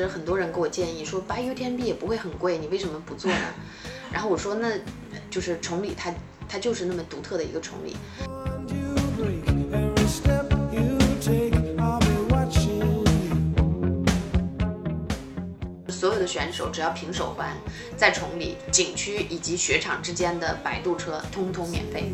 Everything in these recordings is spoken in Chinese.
其实很多人给我建议说，白 UTMB 也不会很贵，你为什么不做呢？然后我说，那就是崇礼它它就是那么独特的一个崇礼。所有的选手只要凭手环，在崇礼景区以及雪场之间的摆渡车，通通免费。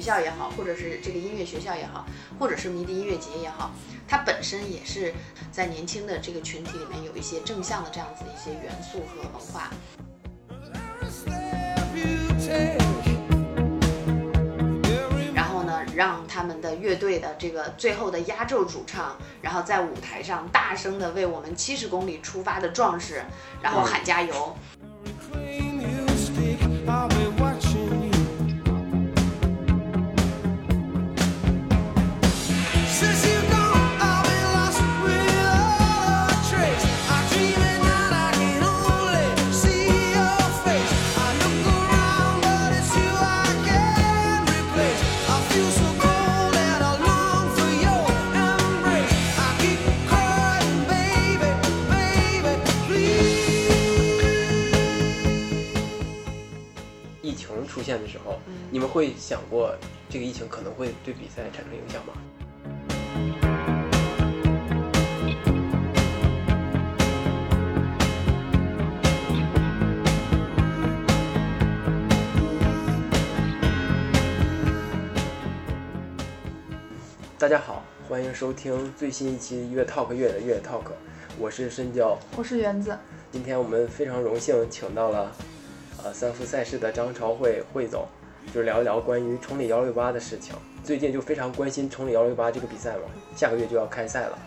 学校也好，或者是这个音乐学校也好，或者是迷笛音乐节也好，它本身也是在年轻的这个群体里面有一些正向的这样子一些元素和文化。然后呢，让他们的乐队的这个最后的压轴主唱，然后在舞台上大声的为我们七十公里出发的壮士，然后喊加油。出现的时候，你们会想过这个疫情可能会对比赛产生影响吗？大家好，欢迎收听最新一期越 Talk 越的越 Talk，我是申娇。我是园子，今天我们非常荣幸请到了，呃，三副赛事的张朝慧汇总，就是聊一聊关于崇礼幺六八的事情。最近就非常关心崇礼幺六八这个比赛嘛，下个月就要开赛了。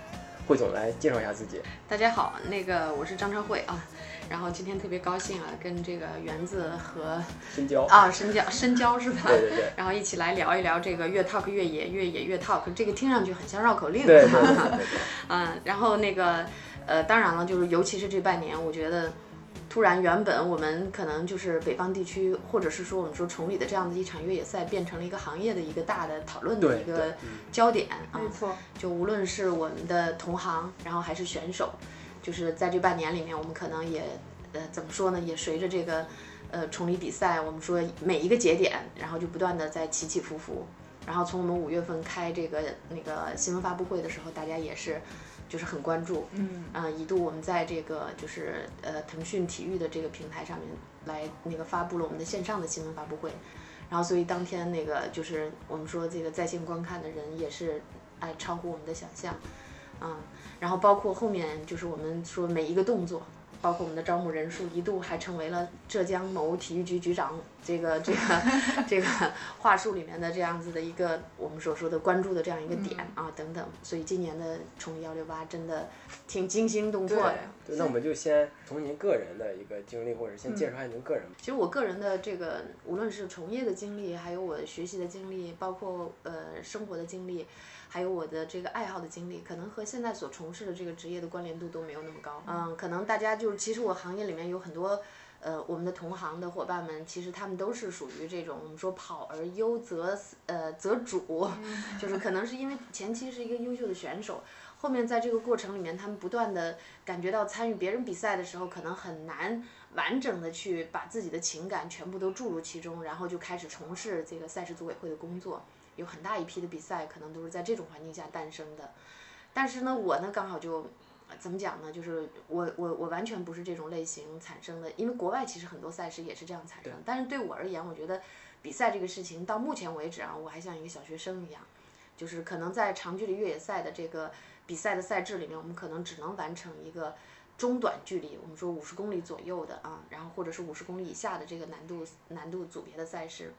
汇总来介绍一下自己。大家好，那个我是张超慧啊，然后今天特别高兴啊，跟这个园子和深交啊深交深交是吧？对对对然后一起来聊一聊这个越 talk 越野，越野越 talk，这个听上去很像绕口令。对对对对对。嗯，然后那个呃，当然了，就是尤其是这半年，我觉得突然原本我们可能就是北方地区，或者是说我们说崇礼的这样的一场越野赛，变成了一个行业的一个大的讨论的一个焦点啊。没错，就无论是我们的同行，然后还是选手，就是在这半年里面，我们可能也呃怎么说呢，也随着这个呃崇礼比赛，我们说每一个节点，然后就不断的在起起伏伏。然后从我们五月份开这个那个新闻发布会的时候，大家也是就是很关注，嗯，呃，一度我们在这个就是呃腾讯体育的这个平台上面来那个发布了我们的线上的新闻发布会，然后所以当天那个就是我们说这个在线观看的人也是哎超乎我们的想象，嗯，然后包括后面就是我们说每一个动作。包括我们的招募人数一度还成为了浙江某体育局局长这个这个 这个话术里面的这样子的一个我们所说的关注的这样一个点啊等等，所以今年的崇礼幺六八真的挺惊心动魄的。对，那我们就先从您个人的一个经历，或者先介绍一下您个人。其实我个人的这个，无论是从业的经历，还有我学习的经历，包括呃生活的经历，还有我的这个爱好的经历，可能和现在所从事的这个职业的关联度都没有那么高。嗯，可能大家就是，其实我行业里面有很多。呃，我们的同行的伙伴们，其实他们都是属于这种我们说跑而优则呃则主，就是可能是因为前期是一个优秀的选手，后面在这个过程里面，他们不断的感觉到参与别人比赛的时候，可能很难完整的去把自己的情感全部都注入其中，然后就开始从事这个赛事组委会的工作。有很大一批的比赛可能都是在这种环境下诞生的，但是呢，我呢刚好就。怎么讲呢？就是我我我完全不是这种类型产生的，因为国外其实很多赛事也是这样产生。但是对我而言，我觉得比赛这个事情到目前为止啊，我还像一个小学生一样，就是可能在长距离越野赛的这个比赛的赛制里面，我们可能只能完成一个中短距离，我们说五十公里左右的啊，然后或者是五十公里以下的这个难度难度组别的赛事。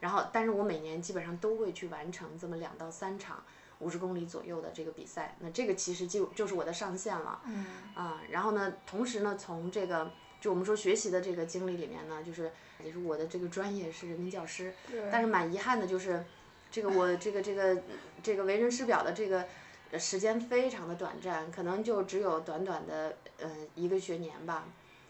然后，但是我每年基本上都会去完成这么两到三场。五十公里左右的这个比赛，那这个其实就就是我的上限了。嗯。啊，然后呢，同时呢，从这个就我们说学习的这个经历里面呢，就是也是我的这个专业是人民教师，但是蛮遗憾的就是，这个我这个这个这个为人师表的这个时间非常的短暂，可能就只有短短的呃一个学年吧，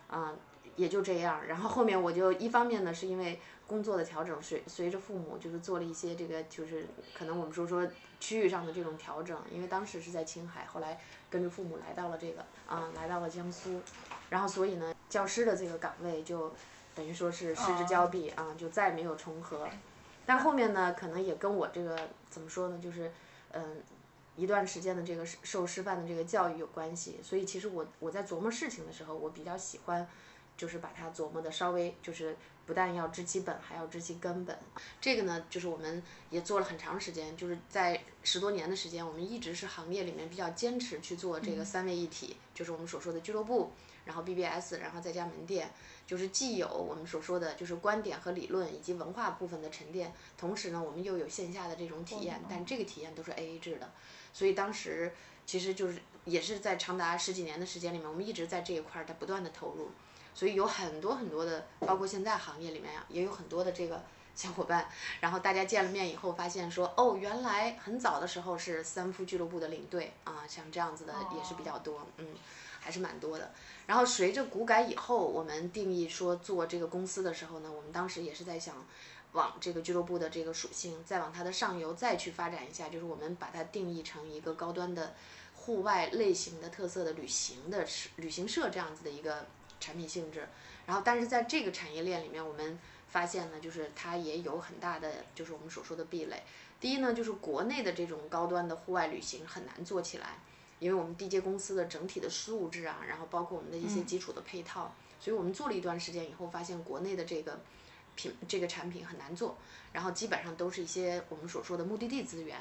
啊、也就这样。然后后面我就一方面呢，是因为工作的调整，随随着父母就是做了一些这个，就是可能我们说说区域上的这种调整。因为当时是在青海，后来跟着父母来到了这个啊，来到了江苏，然后所以呢，教师的这个岗位就等于说是失之交臂啊，就再没有重合。但后面呢，可能也跟我这个怎么说呢，就是嗯。一段时间的这个受师范的这个教育有关系，所以其实我我在琢磨事情的时候，我比较喜欢，就是把它琢磨的稍微就是不但要知其本，还要知其根本。这个呢，就是我们也做了很长时间，就是在十多年的时间，我们一直是行业里面比较坚持去做这个三位一体，就是我们所说的俱乐部，然后 BBS，然后再加门店，就是既有我们所说的就是观点和理论以及文化部分的沉淀，同时呢，我们又有线下的这种体验，但这个体验都是 AA 制的。所以当时其实就是也是在长达十几年的时间里面，我们一直在这一块儿在不断的投入，所以有很多很多的，包括现在行业里面呀，也有很多的这个小伙伴，然后大家见了面以后发现说，哦，原来很早的时候是三夫俱乐部的领队啊，像这样子的也是比较多，嗯，还是蛮多的。然后随着股改以后，我们定义说做这个公司的时候呢，我们当时也是在想。往这个俱乐部的这个属性，再往它的上游再去发展一下，就是我们把它定义成一个高端的户外类型的特色的旅行的旅行社这样子的一个产品性质。然后，但是在这个产业链里面，我们发现呢，就是它也有很大的，就是我们所说的壁垒。第一呢，就是国内的这种高端的户外旅行很难做起来，因为我们地接公司的整体的素质啊，然后包括我们的一些基础的配套，所以我们做了一段时间以后，发现国内的这个。品这个产品很难做，然后基本上都是一些我们所说的目的地资源，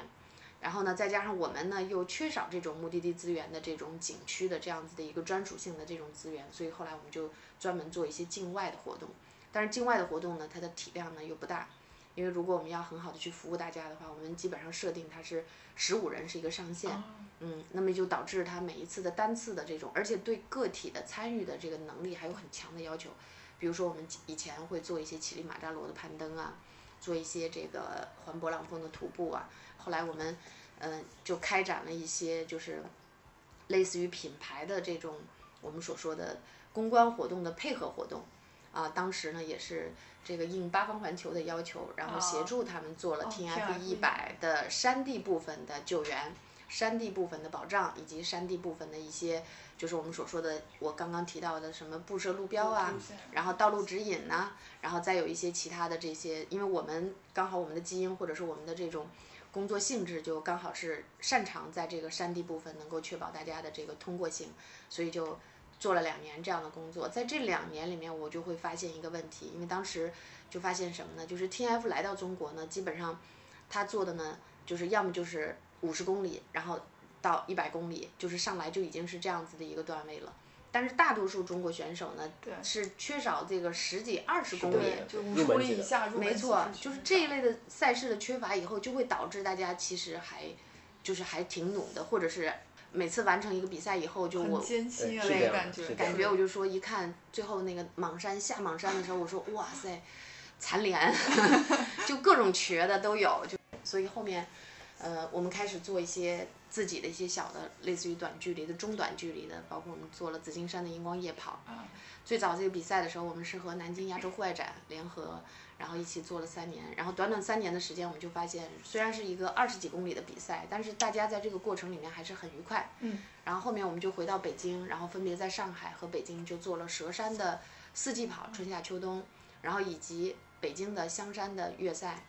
然后呢，再加上我们呢又缺少这种目的地资源的这种景区的这样子的一个专属性的这种资源，所以后来我们就专门做一些境外的活动，但是境外的活动呢，它的体量呢又不大，因为如果我们要很好的去服务大家的话，我们基本上设定它是十五人是一个上限，嗯，那么就导致它每一次的单次的这种，而且对个体的参与的这个能力还有很强的要求。比如说，我们以前会做一些乞力马扎罗的攀登啊，做一些这个环勃朗峰的徒步啊。后来我们，嗯，就开展了一些就是类似于品牌的这种我们所说的公关活动的配合活动。啊，当时呢也是这个应八方环球的要求，然后协助他们做了 TF 一百的山地部分的救援。山地部分的保障，以及山地部分的一些，就是我们所说的，我刚刚提到的什么布设路标啊，然后道路指引呐，然后再有一些其他的这些，因为我们刚好我们的基因或者是我们的这种工作性质就刚好是擅长在这个山地部分能够确保大家的这个通过性，所以就做了两年这样的工作。在这两年里面，我就会发现一个问题，因为当时就发现什么呢？就是 T F 来到中国呢，基本上他做的呢，就是要么就是。五十公里，然后到一百公里，就是上来就已经是这样子的一个段位了。但是大多数中国选手呢，是缺少这个十几、二十公里，就五十公里以下没错，就是这一类的赛事的缺乏，以后就会导致大家其实还就是还挺努的，或者是每次完成一个比赛以后，就我对感觉感觉我就说一看最后那个莽山下莽山的时候，我说哇塞，残联，就各种瘸的都有，就所以后面。呃，我们开始做一些自己的一些小的，类似于短距离的、中短距离的，包括我们做了紫金山的荧光夜跑。最早这个比赛的时候，我们是和南京亚洲户外展联合，然后一起做了三年。然后短短三年的时间，我们就发现，虽然是一个二十几公里的比赛，但是大家在这个过程里面还是很愉快。嗯。然后后面我们就回到北京，然后分别在上海和北京就做了佘山的四季跑，春夏秋冬，然后以及北京的香山的月赛。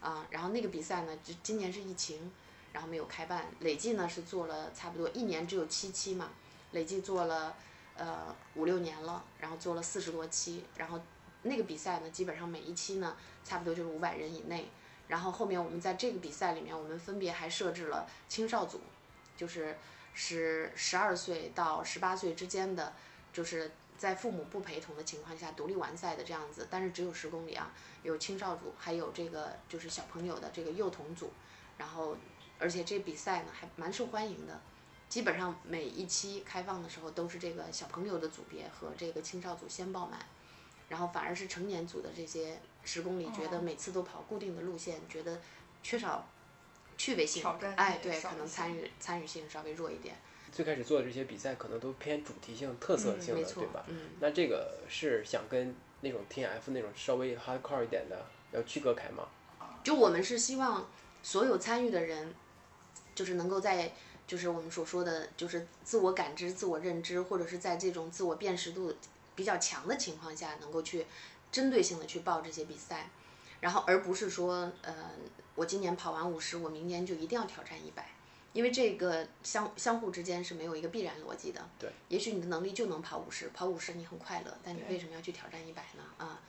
啊，然后那个比赛呢，就今年是疫情，然后没有开办。累计呢是做了差不多一年只有七期嘛，累计做了呃五六年了，然后做了四十多期。然后那个比赛呢，基本上每一期呢差不多就是五百人以内。然后后面我们在这个比赛里面，我们分别还设置了青少组，就是是十二岁到十八岁之间的，就是。在父母不陪同的情况下独立完赛的这样子，但是只有十公里啊，有青少组，还有这个就是小朋友的这个幼童组，然后而且这比赛呢还蛮受欢迎的，基本上每一期开放的时候都是这个小朋友的组别和这个青少组先报满，然后反而是成年组的这些十公里觉得每次都跑固定的路线，觉得缺少趣味性，哎对，可能参与参与性稍微弱一点。最开始做的这些比赛可能都偏主题性、特色性的，没错对吧？嗯，那这个是想跟那种 T F 那种稍微 hardcore 一点的要区隔开吗？就我们是希望所有参与的人，就是能够在就是我们所说的就是自我感知、自我认知，或者是在这种自我辨识度比较强的情况下，能够去针对性的去报这些比赛，然后而不是说呃我今年跑完五十，我明年就一定要挑战一百。因为这个相相互之间是没有一个必然逻辑的。对。也许你的能力就能跑五十，跑五十你很快乐，但你为什么要去挑战一百呢？啊，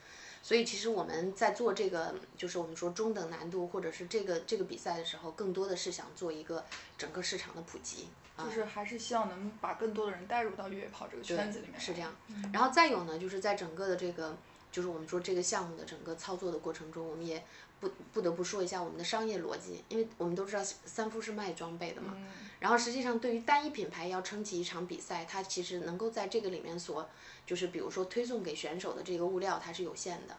所以其实我们在做这个，就是我们说中等难度或者是这个这个比赛的时候，更多的是想做一个整个市场的普及。啊就是还是希望能把更多的人带入到越野跑这个圈子里面。是这样。然后再有呢，就是在整个的这个，就是我们说这个项目的整个操作的过程中，我们也不不得不说一下我们的商业逻辑，因为我们都知道三夫是卖装备的嘛。嗯。然后实际上，对于单一品牌要撑起一场比赛，它其实能够在这个里面所，就是比如说推送给选手的这个物料，它是有限的。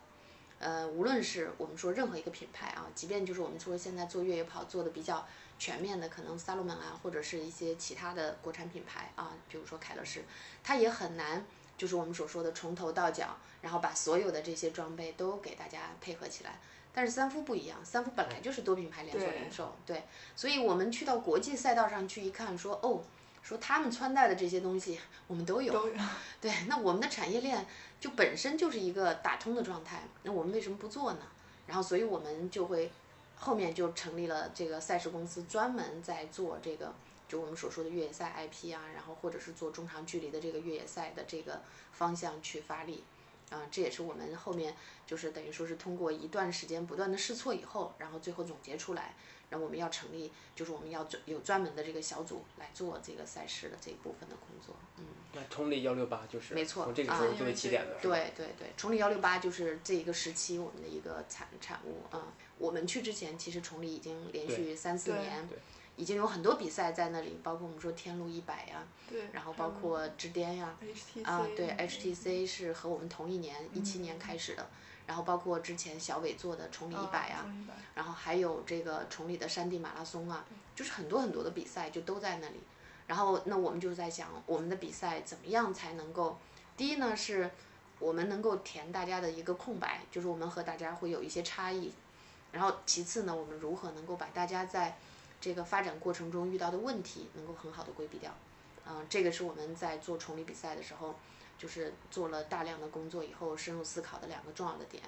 呃，无论是我们说任何一个品牌啊，即便就是我们说现在做越野跑做的比较全面的，可能 Salomon 啊，或者是一些其他的国产品牌啊，比如说凯乐仕，它也很难，就是我们所说的从头到脚，然后把所有的这些装备都给大家配合起来。但是三夫不一样，三夫本来就是多品牌连锁零售，对，所以我们去到国际赛道上去一看，说哦，说他们穿戴的这些东西我们都有，都有。对，那我们的产业链就本身就是一个打通的状态，那我们为什么不做呢？然后，所以我们就会后面就成立了这个赛事公司，专门在做这个，就我们所说的越野赛 IP 啊，然后或者是做中长距离的这个越野赛的这个方向去发力。啊，这也是我们后面就是等于说是通过一段时间不断的试错以后，然后最后总结出来，然后我们要成立，就是我们要有专门的这个小组来做这个赛事的这一部分的工作，嗯。那崇礼幺六八就是没错从这个时啊候作为起点的，对对对，崇礼幺六八就是这一个时期我们的一个产产物啊、嗯。我们去之前，其实崇礼已经连续三四对年对，已经有很多比赛在那里，包括我们说天路一百呀，对。然后包括之巅呀，啊，对嗯，HTC 是和我们同一年，一七年开始的，然后包括之前小伟做的崇礼一百啊，啊崇礼100然后还有这个崇礼的山地马拉松啊，就是很多很多的比赛就都在那里。然后那我们就在想，我们的比赛怎么样才能够，第一呢是，我们能够填大家的一个空白，就是我们和大家会有一些差异。然后其次呢，我们如何能够把大家在这个发展过程中遇到的问题能够很好的规避掉。嗯，这个是我们在做崇礼比赛的时候，就是做了大量的工作以后深入思考的两个重要的点。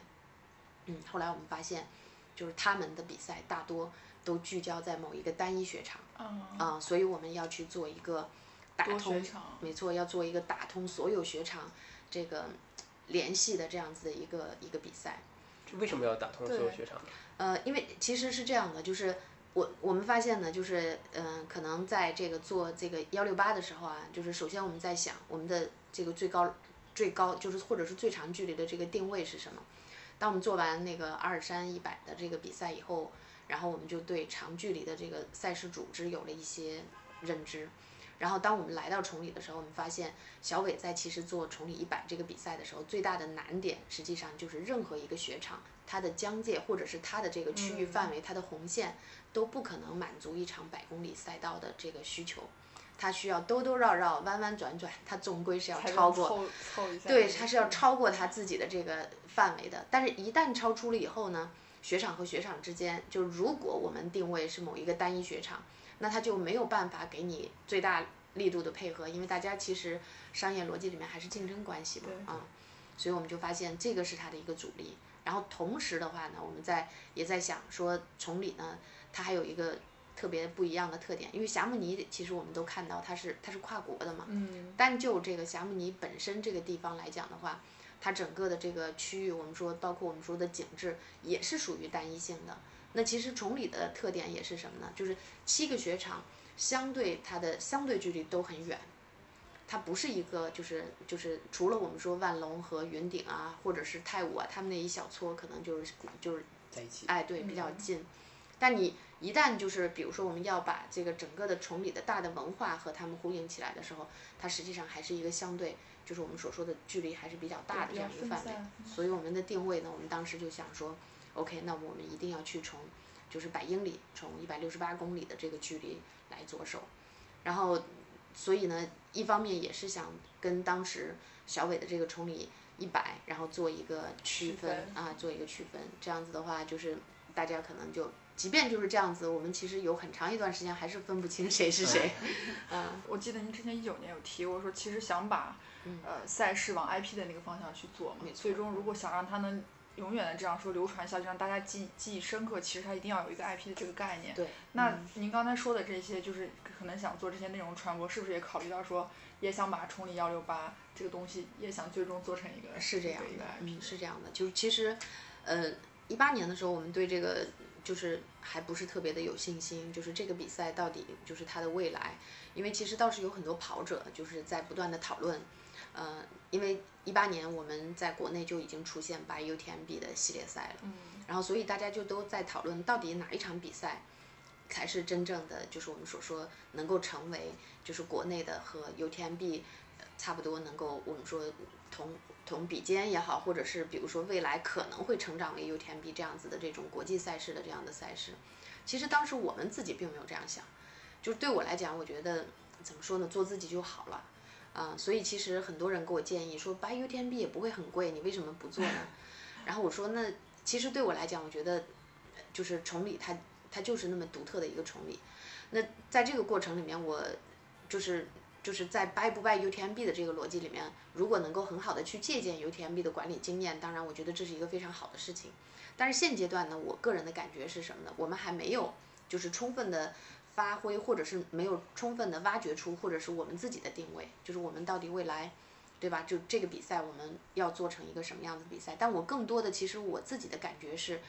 嗯，后来我们发现，就是他们的比赛大多都聚焦在某一个单一雪场，嗯啊、所以我们要去做一个打通没错，要做一个打通所有雪场这个联系的这样子的一个一个比赛。为什么要打通所有雪场呢？呃，因为其实是这样的，就是我我们发现呢，就是嗯、可能在这个做这个幺六八的时候啊，就是首先我们在想我们的这个最高最高就是或者是最长距离的这个定位是什么。当我们做完那个阿尔山一百的这个比赛以后，然后我们就对长距离的这个赛事组织有了一些认知。然后当我们来到崇礼的时候，我们发现小伟在其实做崇礼一百这个比赛的时候，最大的难点实际上就是任何一个雪场，它的疆界或者是它的这个区域范围，它的红线都不可能满足一场百公里赛道的这个需求，它需要兜兜绕绕、弯弯转转，它总归是要超过。凑凑一下对，它是要超过它自己的这个范围的。但是，一旦超出了以后呢，雪场和雪场之间，就如果我们定位是某一个单一雪场，那它就没有办法给你最大力度的配合，因为大家其实商业逻辑里面还是竞争关系嘛，对啊，所以我们就发现这个是它的一个阻力。然后同时的话呢，我们在也在想说，崇礼呢，它还有一个特别不一样的特点，因为霞慕尼其实我们都看到它是它是跨国的嘛，嗯单就这个霞慕尼本身这个地方来讲的话，它整个的这个区域，我们说包括我们说的景致，也是属于单一性的。那其实崇礼的特点也是什么呢？就是七个雪场相对它的相对距离都很远，它不是一个就是就是除了我们说万隆和云顶啊，或者是泰武啊，他们那一小撮可能就是就是在一起。哎，对，比较嗯近。但你一旦就是，比如说我们要把这个整个的崇礼的大的文化和他们呼应起来的时候，它实际上还是一个相对，就是我们所说的距离还是比较大的这样一个范围。所以我们的定位呢，我们当时就想说，OK，那我们一定要去从就是百英里，从一百六十八公里的这个距离来着手。然后所以呢，一方面也是想跟当时小伟的这个崇礼一百，然后做一个区分啊，做一个区分。这样子的话，就是大家可能就，即便就是这样子，我们其实有很长一段时间还是分不清谁是谁。嗯，我记得您之前一九年有提过，说其实想把嗯呃赛事往 IP 的那个方向去做嘛最终如果想让它能永远的这样说流传下去，让大家记记忆深刻，其实它一定要有一个 IP 的这个概念。对。那嗯您刚才说的这些，就是可能想做这些内容传播，是不是也考虑到说，也想把崇礼幺六八这个东西，也想最终做成一个是这样的，IP？嗯，是这样的，就是其实，呃，一八年的时候，我们对这个就是还不是特别的有信心，就是这个比赛到底就是它的未来，因为其实倒是有很多跑者就是在不断的讨论，呃，因为一八年我们在国内就已经出现白 UTMB 的系列赛了，嗯，然后所以大家就都在讨论到底哪一场比赛才是真正的就是我们所说能够成为就是国内的和 UTMB 呃差不多能够我们说同同比肩也好，或者是比如说未来可能会成长为 UTMB 这样子的这种国际赛事的这样的赛事，其实当时我们自己并没有这样想，就是对我来讲，我觉得怎么说呢，做自己就好了。啊、所以其实很多人给我建议说，白 UTMB 也不会很贵，你为什么不做呢？然后我说，那其实对我来讲，我觉得呃就是崇礼它它就是那么独特的一个崇礼。那在这个过程里面，我就是就是在 buy 不掰 UTMB 的这个逻辑里面，如果能够很好的去借鉴 UTMB 的管理经验，当然我觉得这是一个非常好的事情。但是现阶段呢，我个人的感觉是什么呢？我们还没有就是充分的发挥，或者是没有充分的挖掘出，或者是我们自己的定位，就是我们到底未来。对吧？就这个比赛，我们要做成一个什么样子比赛？但我更多的，其实我自己的感觉是，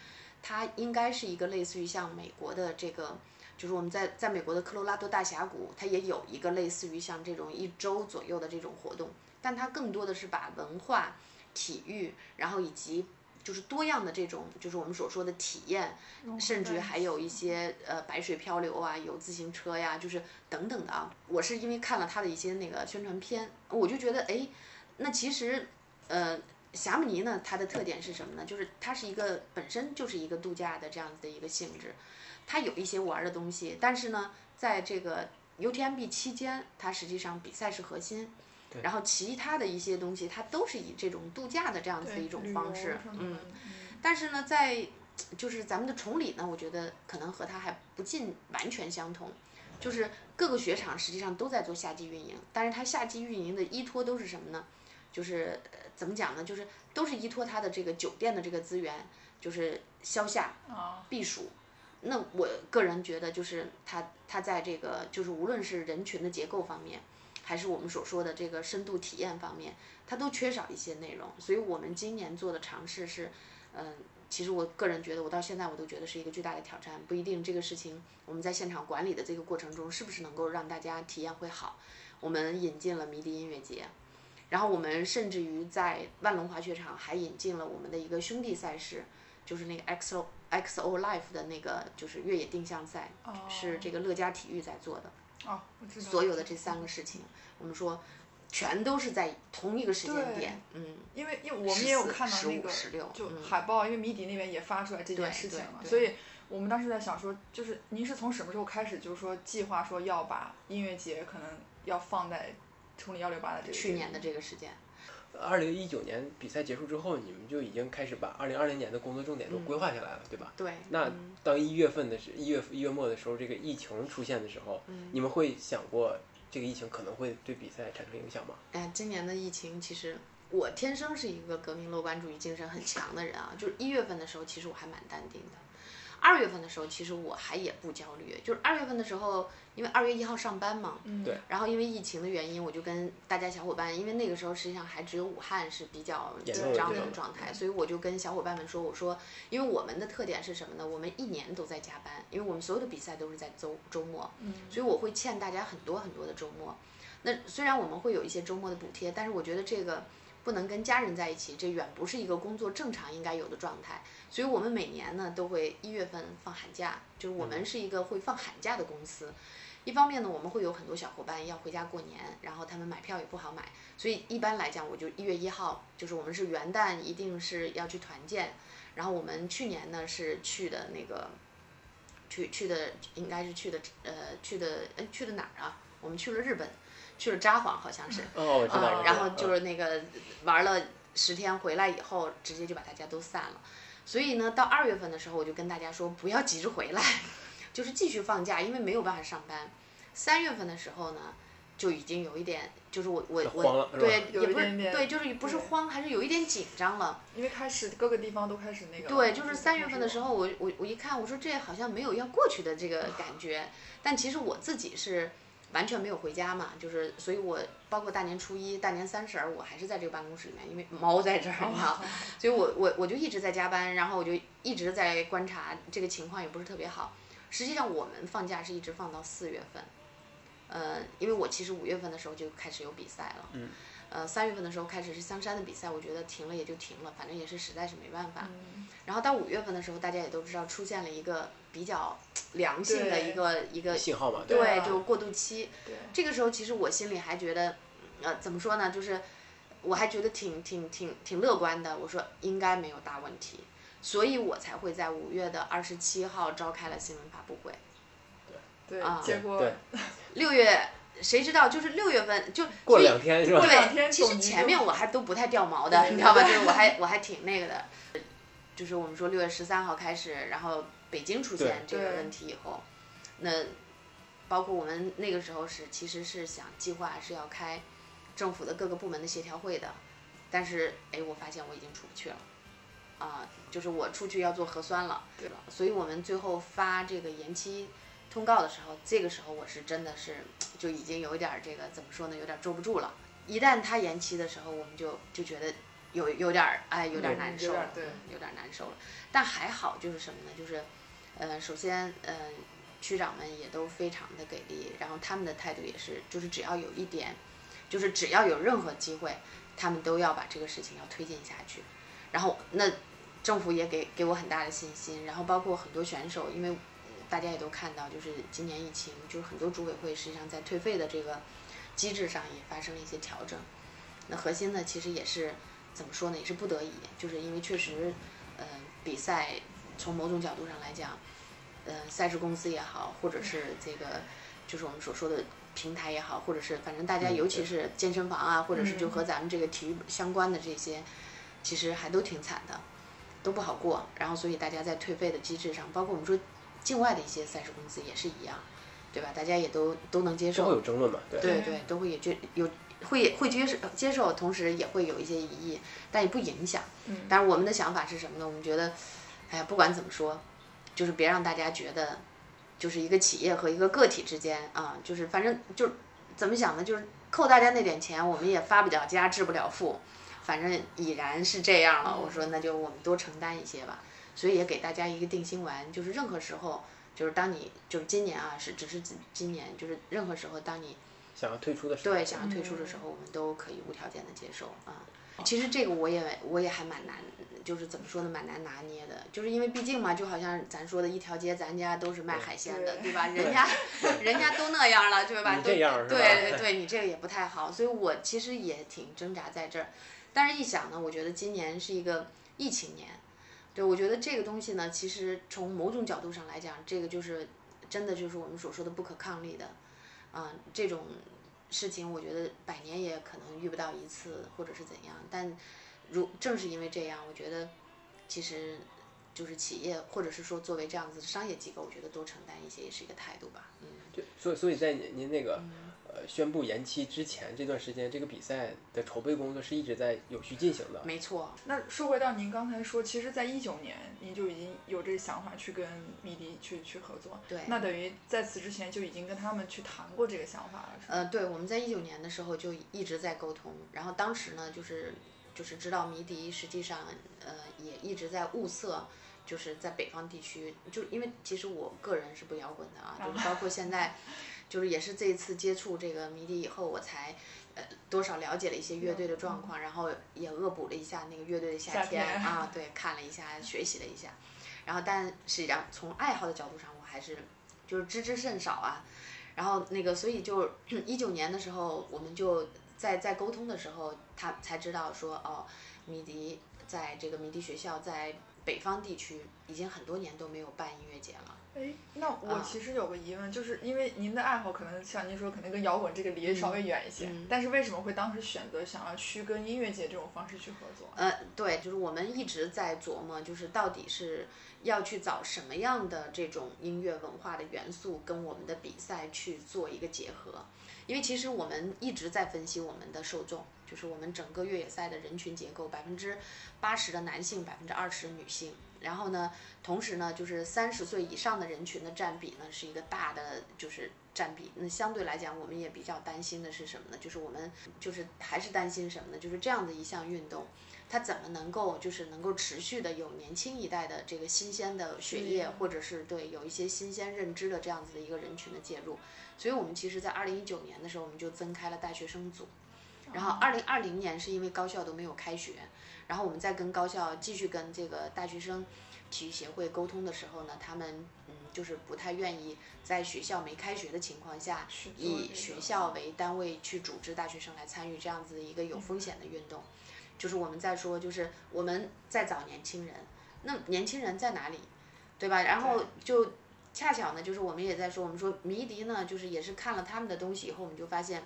它应该是一个类似于像美国的这个，就是我们在在美国的科罗拉多大峡谷，它也有一个类似于像这种一周左右的这种活动，但它更多的是把文化、体育，然后以及就是多样的这种，就是我们所说的体验，甚至于还有一些呃白水漂流啊，有自行车呀，就是等等的啊。我是因为看了他的一些那个宣传片，我就觉得哎，那其实呃霞姆尼呢，它的特点是什么呢？就是它是一个本身就是一个度假的这样子的一个性质，它有一些玩儿的东西，但是呢，在这个 UTMB 期间，它实际上比赛是核心。然后其他的一些东西，它都是以这种度假的这样子的一种方式，嗯。但是呢，在就是咱们的崇礼呢，我觉得可能和它还不尽完全相同，就是各个雪场实际上都在做夏季运营，但是它夏季运营的依托都是什么呢？就是呃怎么讲呢？就是都是依托它的这个酒店的这个资源，就是消夏啊，避暑。那我个人觉得，就是它它在这个就是无论是人群的结构方面，还是我们所说的这个深度体验方面，它都缺少一些内容。所以我们今年做的尝试是，嗯、其实我个人觉得，我到现在我都觉得是一个巨大的挑战。不一定这个事情我们在现场管理的这个过程中，是不是能够让大家体验会好。我们引进了迷笛音乐节，然后我们甚至于在万隆滑雪场还引进了我们的一个兄弟赛事，就是那个 XO XO Life 的那个就是越野定向赛，是这个乐嘉体育在做的。哦，我知道。所有的这三个事情，我们说全都是在同一个时间对点，嗯，因为因为我们也有看到那个就嗯海报，因为谜底那边也发出来这件事情了，对所以我们当时在想说，就是您是从什么时候开始，就是说计划说要把音乐节可能要放在崇礼幺六八的这个去年的这个时间，二零一九年比赛结束之后，你们就已经开始把二零二零年的工作重点都规划下来了，对吧？对，那嗯当一月份的时一月一月末的时候，这个疫情出现的时候，嗯你们会想过这个疫情可能会对比赛产生影响吗？哎，今年的疫情其实我天生是一个革命乐观主义精神很强的人啊，就是一月份的时候，其实我还蛮淡定的。二月份的时候，其实我还也不焦虑，就是二月份的时候，因为二月一号上班嘛，嗯对然后因为疫情的原因，我就跟大家小伙伴，因为那个时候实际上还只有武汉是比较紧张的状态，所以我就跟小伙伴们说，我说，因为我们的特点是什么呢？我们一年都在加班，因为我们所有的比赛都是在周周末，嗯所以我会欠大家很多很多的周末。那虽然我们会有一些周末的补贴，但是我觉得这个不能跟家人在一起，这远不是一个工作正常应该有的状态。所以我们每年呢都会一月份放寒假，就是我们是一个会放寒假的公司。一方面呢，我们会有很多小伙伴要回家过年，然后他们买票也不好买，所以一般来讲，我就一月一号，就是我们是元旦一定是要去团建。然后我们去年呢是去的那个，去去的应该是去的呃去的呃去的哪儿啊？我们去了日本，去了札幌，好像是。哦，我知道了。嗯，然后就是那个玩了十天回来以后，直接就把大家都散了。所以呢，到二月份的时候，我就跟大家说不要急着回来，就是继续放假，因为没有办法上班。三月份的时候呢，就已经有一点，就是我我我对也不是对，就是不是慌，还是有一点紧张了。因为开始各个地方都开始那个。对，就是三月份的时候，我我我一看，我说这好像没有要过去的这个感觉，但其实我自己是。完全没有回家嘛，就是，所以我包括大年初一、大年三十儿，我还是在这个办公室里面，因为猫在这儿，嘛，所以我我我就一直在加班，然后我就一直在观察这个情况也不是特别好。实际上我们放假是一直放到四月份，呃，因为我其实五月份的时候就开始有比赛了，呃，三月份的时候开始是香山的比赛，我觉得停了也就停了，反正也是实在是没办法。然后到五月份的时候，大家也都知道出现了一个比较良性的一个一个信号嘛，对，就过渡期。这个时候其实我心里还觉得，呃，怎么说呢？就是我还觉得挺挺挺挺乐观的。我说应该没有大问题，所以我才会在五月的二十七号召开了新闻发布会。对对，结果 六月谁知道？就是六月份就过两天是吧？对，其实前面我还都不太掉毛的，你知道吧？就是我还我还挺那个的。就是我们说六月十三号开始，然后北京出现这个问题以后，那包括我们那个时候是其实是想计划是要开政府的各个部门的协调会的，但是哎，我发现我已经出不去了，啊，就是我出去要做核酸了，对了，所以我们最后发这个延期通告的时候，这个时候我是真的是就已经有一点这个怎么说呢，有点坐不住了。一旦他延期的时候，我们就就觉得。有有点儿哎，有点难受了，有点难受了。但还好，就是什么呢？就是，呃，首先，呃，区长们也都非常的给力，然后他们的态度也是，就是只要有一点，就是只要有任何机会，他们都要把这个事情要推进下去。然后，那政府也给给我很大的信心。然后，包括很多选手，因为大家也都看到，就是今年疫情，就是很多组委会实际上在退费的这个机制上也发生了一些调整。那核心呢，其实也是。怎么说呢？也是不得已，就是因为确实，呃，比赛从某种角度上来讲，呃，赛事公司也好，或者是这个，就是我们所说的平台也好，或者是反正大家，尤其是健身房啊，或者是就和咱们这个体育相关的这些，其实还都挺惨的，都不好过。然后，所以大家在退费的机制上，包括我们说境外的一些赛事公司也是一样，对吧？大家也都都能接受。都会有争论嘛？对对对，都会也就有。会会接受接受，同时也会有一些疑义，但也不影响。嗯。但是我们的想法是什么呢？我们觉得，哎呀，不管怎么说，就是别让大家觉得，就是一个企业和一个个体之间啊，就是反正就怎么想呢？就是扣大家那点钱，我们也发不了家，致不了富，反正已然是这样了。我说那就我们多承担一些吧。所以也给大家一个定心丸，就是任何时候，就是当你就是今年啊，是只是今年，就是任何时候当你。想要退出的时候，对，想要退出的时候，我们都可以无条件的接受啊。其实这个我也我也还蛮难，就是怎么说呢，蛮难拿捏的。就是因为毕竟嘛，就好像咱说的一条街，咱家都是卖海鲜的，对吧？人家人家都那样了，对吧？对对对，你这个也不太好。所以我其实也挺挣扎在这儿。但是一想呢，我觉得今年是一个疫情年，对我觉得这个东西呢，其实从某种角度上来讲，这个就是真的就是我们所说的不可抗力的。啊，这种事情我觉得百年也可能遇不到一次，或者是怎样。但如正是因为这样，我觉得其实就是企业，或者是说作为这样子的商业机构，我觉得多承担一些也是一个态度吧。嗯，对，所以所以在您您那个。呃，宣布延期之前这段时间，这个比赛的筹备工作是一直在有序进行的。没错。那说回到您刚才说，其实，在一九年您就已经有这个想法去跟米迪去去合作。对。那等于在此之前就已经跟他们去谈过这个想法了，是呃，对，我们在一九年的时候就一直在沟通，然后当时呢，就是就是知道迷笛实际上呃也一直在物色，就是在北方地区，就因为其实我个人是不摇滚的啊，就是包括现在。就是也是这一次接触这个迷笛以后，我才呃多少了解了一些乐队的状况，然后也恶补了一下那个乐队的夏天啊，对，看了一下，学习了一下，然后但实际上从爱好的角度上，我还是就是知之甚少啊，然后那个所以就一九年的时候，我们就在在沟通的时候，他才知道说哦，迷笛在这个迷笛学校在北方地区已经很多年都没有办音乐节了。哎，那我啊其实有个疑问，就是因为您的爱好可能像您说，可能跟摇滚这个离得稍微远一些，嗯但是为什么会当时选择想要去跟音乐节这种方式去合作？呃，对，就是我们一直在琢磨，就是到底是要去找什么样的这种音乐文化的元素跟我们的比赛去做一个结合。因为其实我们一直在分析我们的受众，就是我们整个越野赛的人群结构，百分之八十的男性，百分之二十的女性。然后呢，同时呢，就是三十岁以上的人群的占比呢是一个大的就是占比。那相对来讲，我们也比较担心的是什么呢？就是我们就是还是担心什么呢？就是这样的一项运动，它怎么能够就是能够持续的有年轻一代的这个新鲜的血液，或者是对有一些新鲜认知的这样子的一个人群的介入。所以我们其实，在二零一九年的时候，我们就增开了大学生组。然后二零二零年是因为高校都没有开学，然后我们在跟高校继续跟这个大学生体育协会沟通的时候呢，他们嗯就是不太愿意在学校没开学的情况下，以学校为单位去组织大学生来参与这样子一个有风险的运动。就是我们在说，就是我们在找年轻人，那年轻人在哪里，对吧？然后就恰巧呢，就是我们也在说，我们说迷笛呢，就是也是看了他们的东西以后，我们就发现。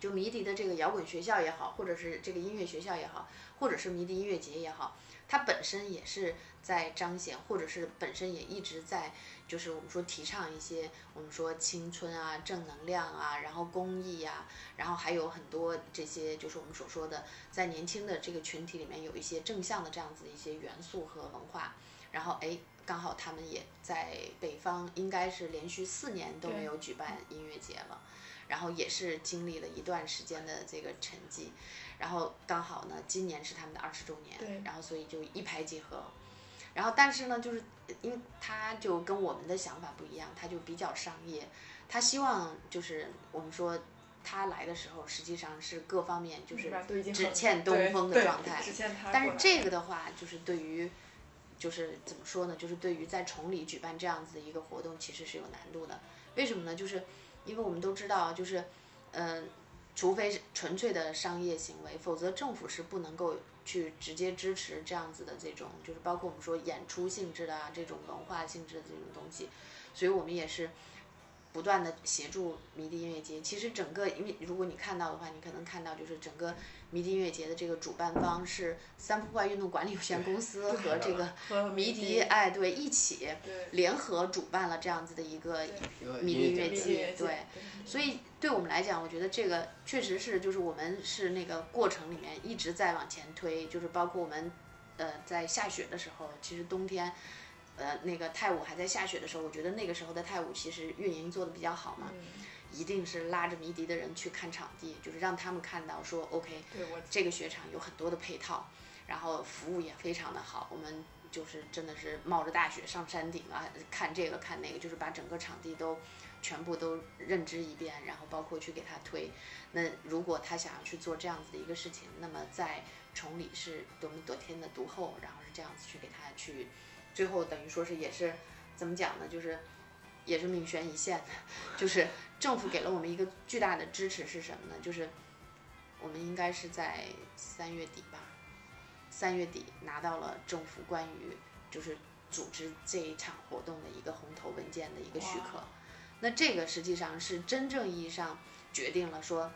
就迷笛的这个摇滚学校也好，或者是这个音乐学校也好，或者是迷笛音乐节也好，它本身也是在彰显，或者是本身也一直在，就是我们说提倡一些我们说青春啊、正能量啊，然后公益呀、然后还有很多这些就是我们所说的在年轻的这个群体里面有一些正向的这样子的一些元素和文化，然后哎，刚好他们也在北方，应该是连续四年都没有举办音乐节了。然后也是经历了一段时间的这个沉寂，然后刚好呢，今年是他们的二十周对。年，然后所以就一拍即合。然后但是呢，就是因为他就跟我们的想法不一样，他就比较商业，他希望就是我们说他来的时候，实际上是各方面就是只欠东风的状态。只欠他但是这个的话，就是对于，就是怎么说呢？就是对于在崇礼举办这样子的一个活动，其实是有难度的。为什么呢？就是因为我们都知道，就是，嗯、除非是纯粹的商业行为，否则政府是不能够去直接支持这样子的这种，就是包括我们说演出性质的啊，这种文化性质的这种东西。所以我们也是不断的协助迷笛音乐节。其实整个，因为如果你看到的话，你可能看到就是整个迷笛音乐节的这个主办方是三浦户外运动管理有限公司和这个迷笛笛，哎，对，一起联合主办了这样子的一个迷笛音乐，节对。所以对我们来讲，我觉得这个确实是，就是我们是那个过程里面一直在往前推，就是包括我们，呃，在下雪的时候，其实冬天，呃，那个泰晤还在下雪的时候，我觉得那个时候的泰晤其实运营做的比较好嘛，嗯一定是拉着迷笛的人去看场地，就是让他们看到说，OK，这个雪场有很多的配套，然后服务也非常的好，我们就是真的是冒着大雪上山顶啊，看这个看那个，就是把整个场地都全部都认知一遍，然后包括去给他推。那如果他想要去做这样子的一个事情，那么在崇礼是多么得天的读后，然后是这样子去给他去，最后等于说是也是怎么讲呢？就是也是命悬一线的，就是政府给了我们一个巨大的支持是什么呢？就是我们应该是在三月底吧，三月底拿到了政府关于就是组织这一场活动的一个红头文件的一个许可。那这个实际上是真正意义上决定了说，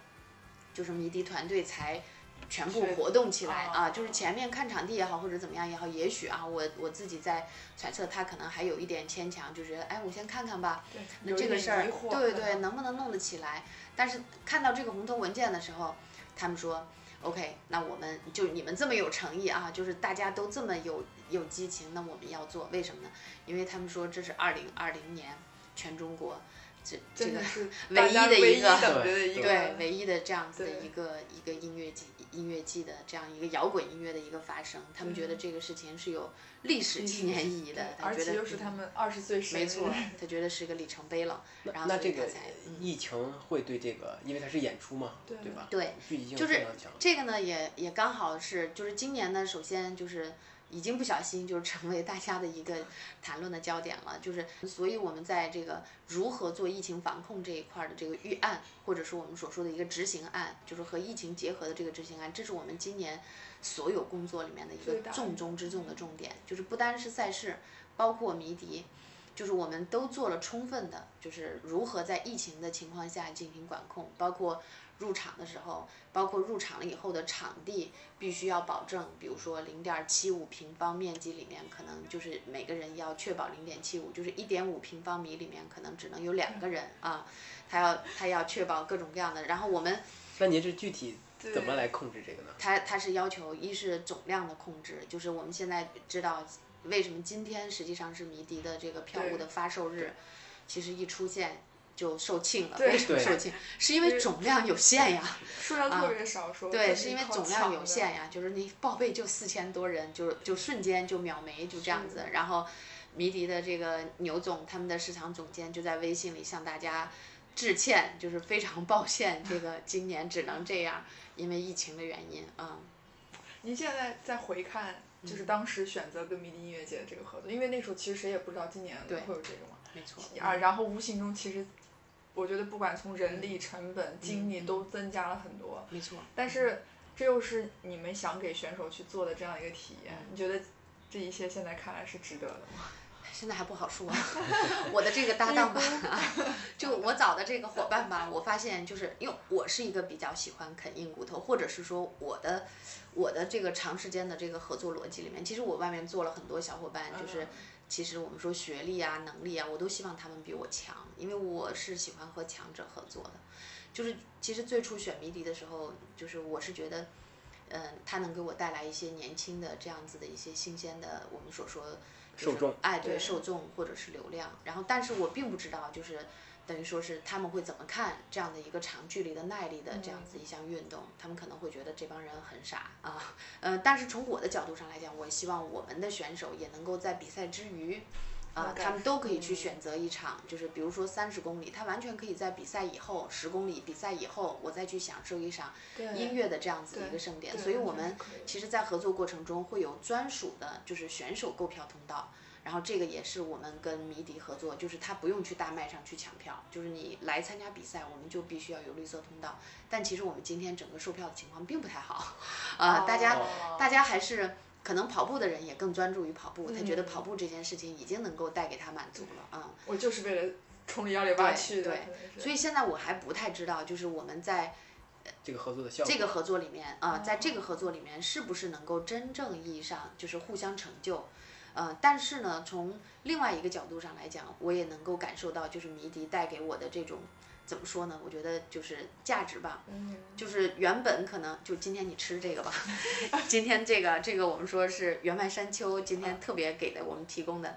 就是迷笛团队才全部活动起来哦啊，就是前面看场地也好，或者怎么样也好，也许啊，我我自己在揣测他可能还有一点牵强，就觉得哎，我先看看吧，对那这个事儿对对，能能不能弄得起来？但是看到这个红头文件的时候，他们说，OK，那我们就你们这么有诚意啊，就是大家都这么有有激情，那我们要做，为什么呢？因为他们说这是二零二零年全中国这这个真的是 唯一的一个对唯一的这样子的一个一个音乐季音乐季的这样一个摇滚音乐的一个发生，他们觉得嗯这个事情是有历史纪念意义的，他觉得而且又是嗯他们二十岁生日，没错，他觉得是个里程碑了，然后那这个所以他才嗯。疫情会对这个，因为它是演出嘛，对吧？对，聚集性就是非常强。这个呢，也也刚好是，就是今年呢，首先就是已经不小心就成为大家的一个谈论的焦点了。就是，所以我们在这个如何做疫情防控这一块的这个预案，或者是我们所说的一个执行案，就是和疫情结合的这个执行案，这是我们今年所有工作里面的一个重中之重的重点。就是不单是赛事，包括迷笛。就是我们都做了充分的，就是如何在疫情的情况下进行管控，包括入场的时候，包括入场了以后的场地必须要保证，比如说零点七五平方面积里面可能就是每个人要确保零点七五，就是一点五平方米里面可能只能有两个人啊，他要他要确保各种各样的，然后我们，那您是具体怎么来控制这个呢？他他是要求一是总量的控制，就是我们现在知道。为什么今天实际上是迷笛的这个票务的发售日？其实一出现就售罄了。为什么售罄？是因为总量有限呀。数量特别少，说对，是因为总量有限呀，就是你报备就四千多人，就就瞬间就秒没，就这样子。然后迷笛的这个牛总，他们的市场总监就在微信里向大家致歉，就是非常抱歉，这个今年只能这样，因为疫情的原因啊。您现在再回看。就是当时选择跟迷笛音乐节的这个合作，因为那时候其实谁也不知道今年会有这个嘛。没错。啊，然后无形中其实，我觉得不管从人力成本、精力都增加了很多。没错。但是这又是你们想给选手去做的这样一个体验，你觉得这一切现在看来是值得的吗？现在还不好说，我的这个搭档吧 就我找的这个伙伴吧，我发现就是因为我是一个比较喜欢啃硬骨头，或者是说我的我的这个长时间的这个合作逻辑里面，其实我外面做了很多小伙伴，就是其实我们说学历啊、能力啊，我都希望他们比我强，因为我是喜欢和强者合作的。就是其实最初选迷笛的时候，就是我是觉得，嗯，他能给我带来一些年轻的这样子的一些新鲜的，我们所说。受众，哎，对，受众或者是流量，然后，但是我并不知道，就是等于说是他们会怎么看这样的一个长距离的耐力的这样子一项运动，他们可能会觉得这帮人很傻啊，呃，但是从我的角度上来讲，我希望我们的选手也能够在比赛之余。啊，他们都可以去选择一场，就是比如说三十公里，他完全可以在比赛以后十公里比赛以后，我再去享受一场音乐的这样子的一个盛典。所以我们其实，在合作过程中会有专属的，就是选手购票通道。然后这个也是我们跟迷笛合作，就是他不用去大麦上去抢票，就是你来参加比赛，我们就必须要有绿色通道。但其实我们今天整个售票的情况并不太好，啊，大家大家还是。可能跑步的人也更专注于跑步，他觉得跑步这件事情已经能够带给他满足了啊。我就是为了冲着幺零八去的。对，所以现在我还不太知道，就是我们在这个合作的效果，这个合作里面啊，在这个合作里面是不是能够真正意义上就是互相成就？呃，但是呢，从另外一个角度上来讲，我也能够感受到，就是迷笛带给我的这种。怎么说呢？我觉得就是价值吧，嗯就是原本可能就今天你吃这个吧，今天这个这个我们说是原麦山丘今天特别给的我们提供的，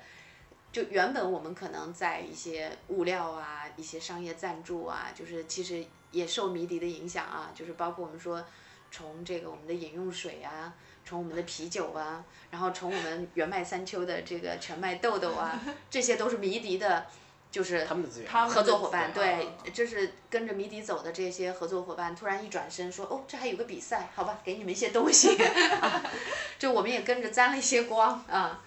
就原本我们可能在一些物料啊、一些商业赞助啊，就是其实也受迷笛的影响啊，就是包括我们说从这个我们的饮用水啊，从我们的啤酒啊，然后从我们原麦三秋的这个全麦豆豆啊，这些都是迷笛的。就是他们的资源合作伙伴，对，就是跟着迷笛走的这些合作伙伴，突然一转身说：“哦，这还有个比赛，好吧，给你们一些东西。” 就我们也跟着沾了一些光啊，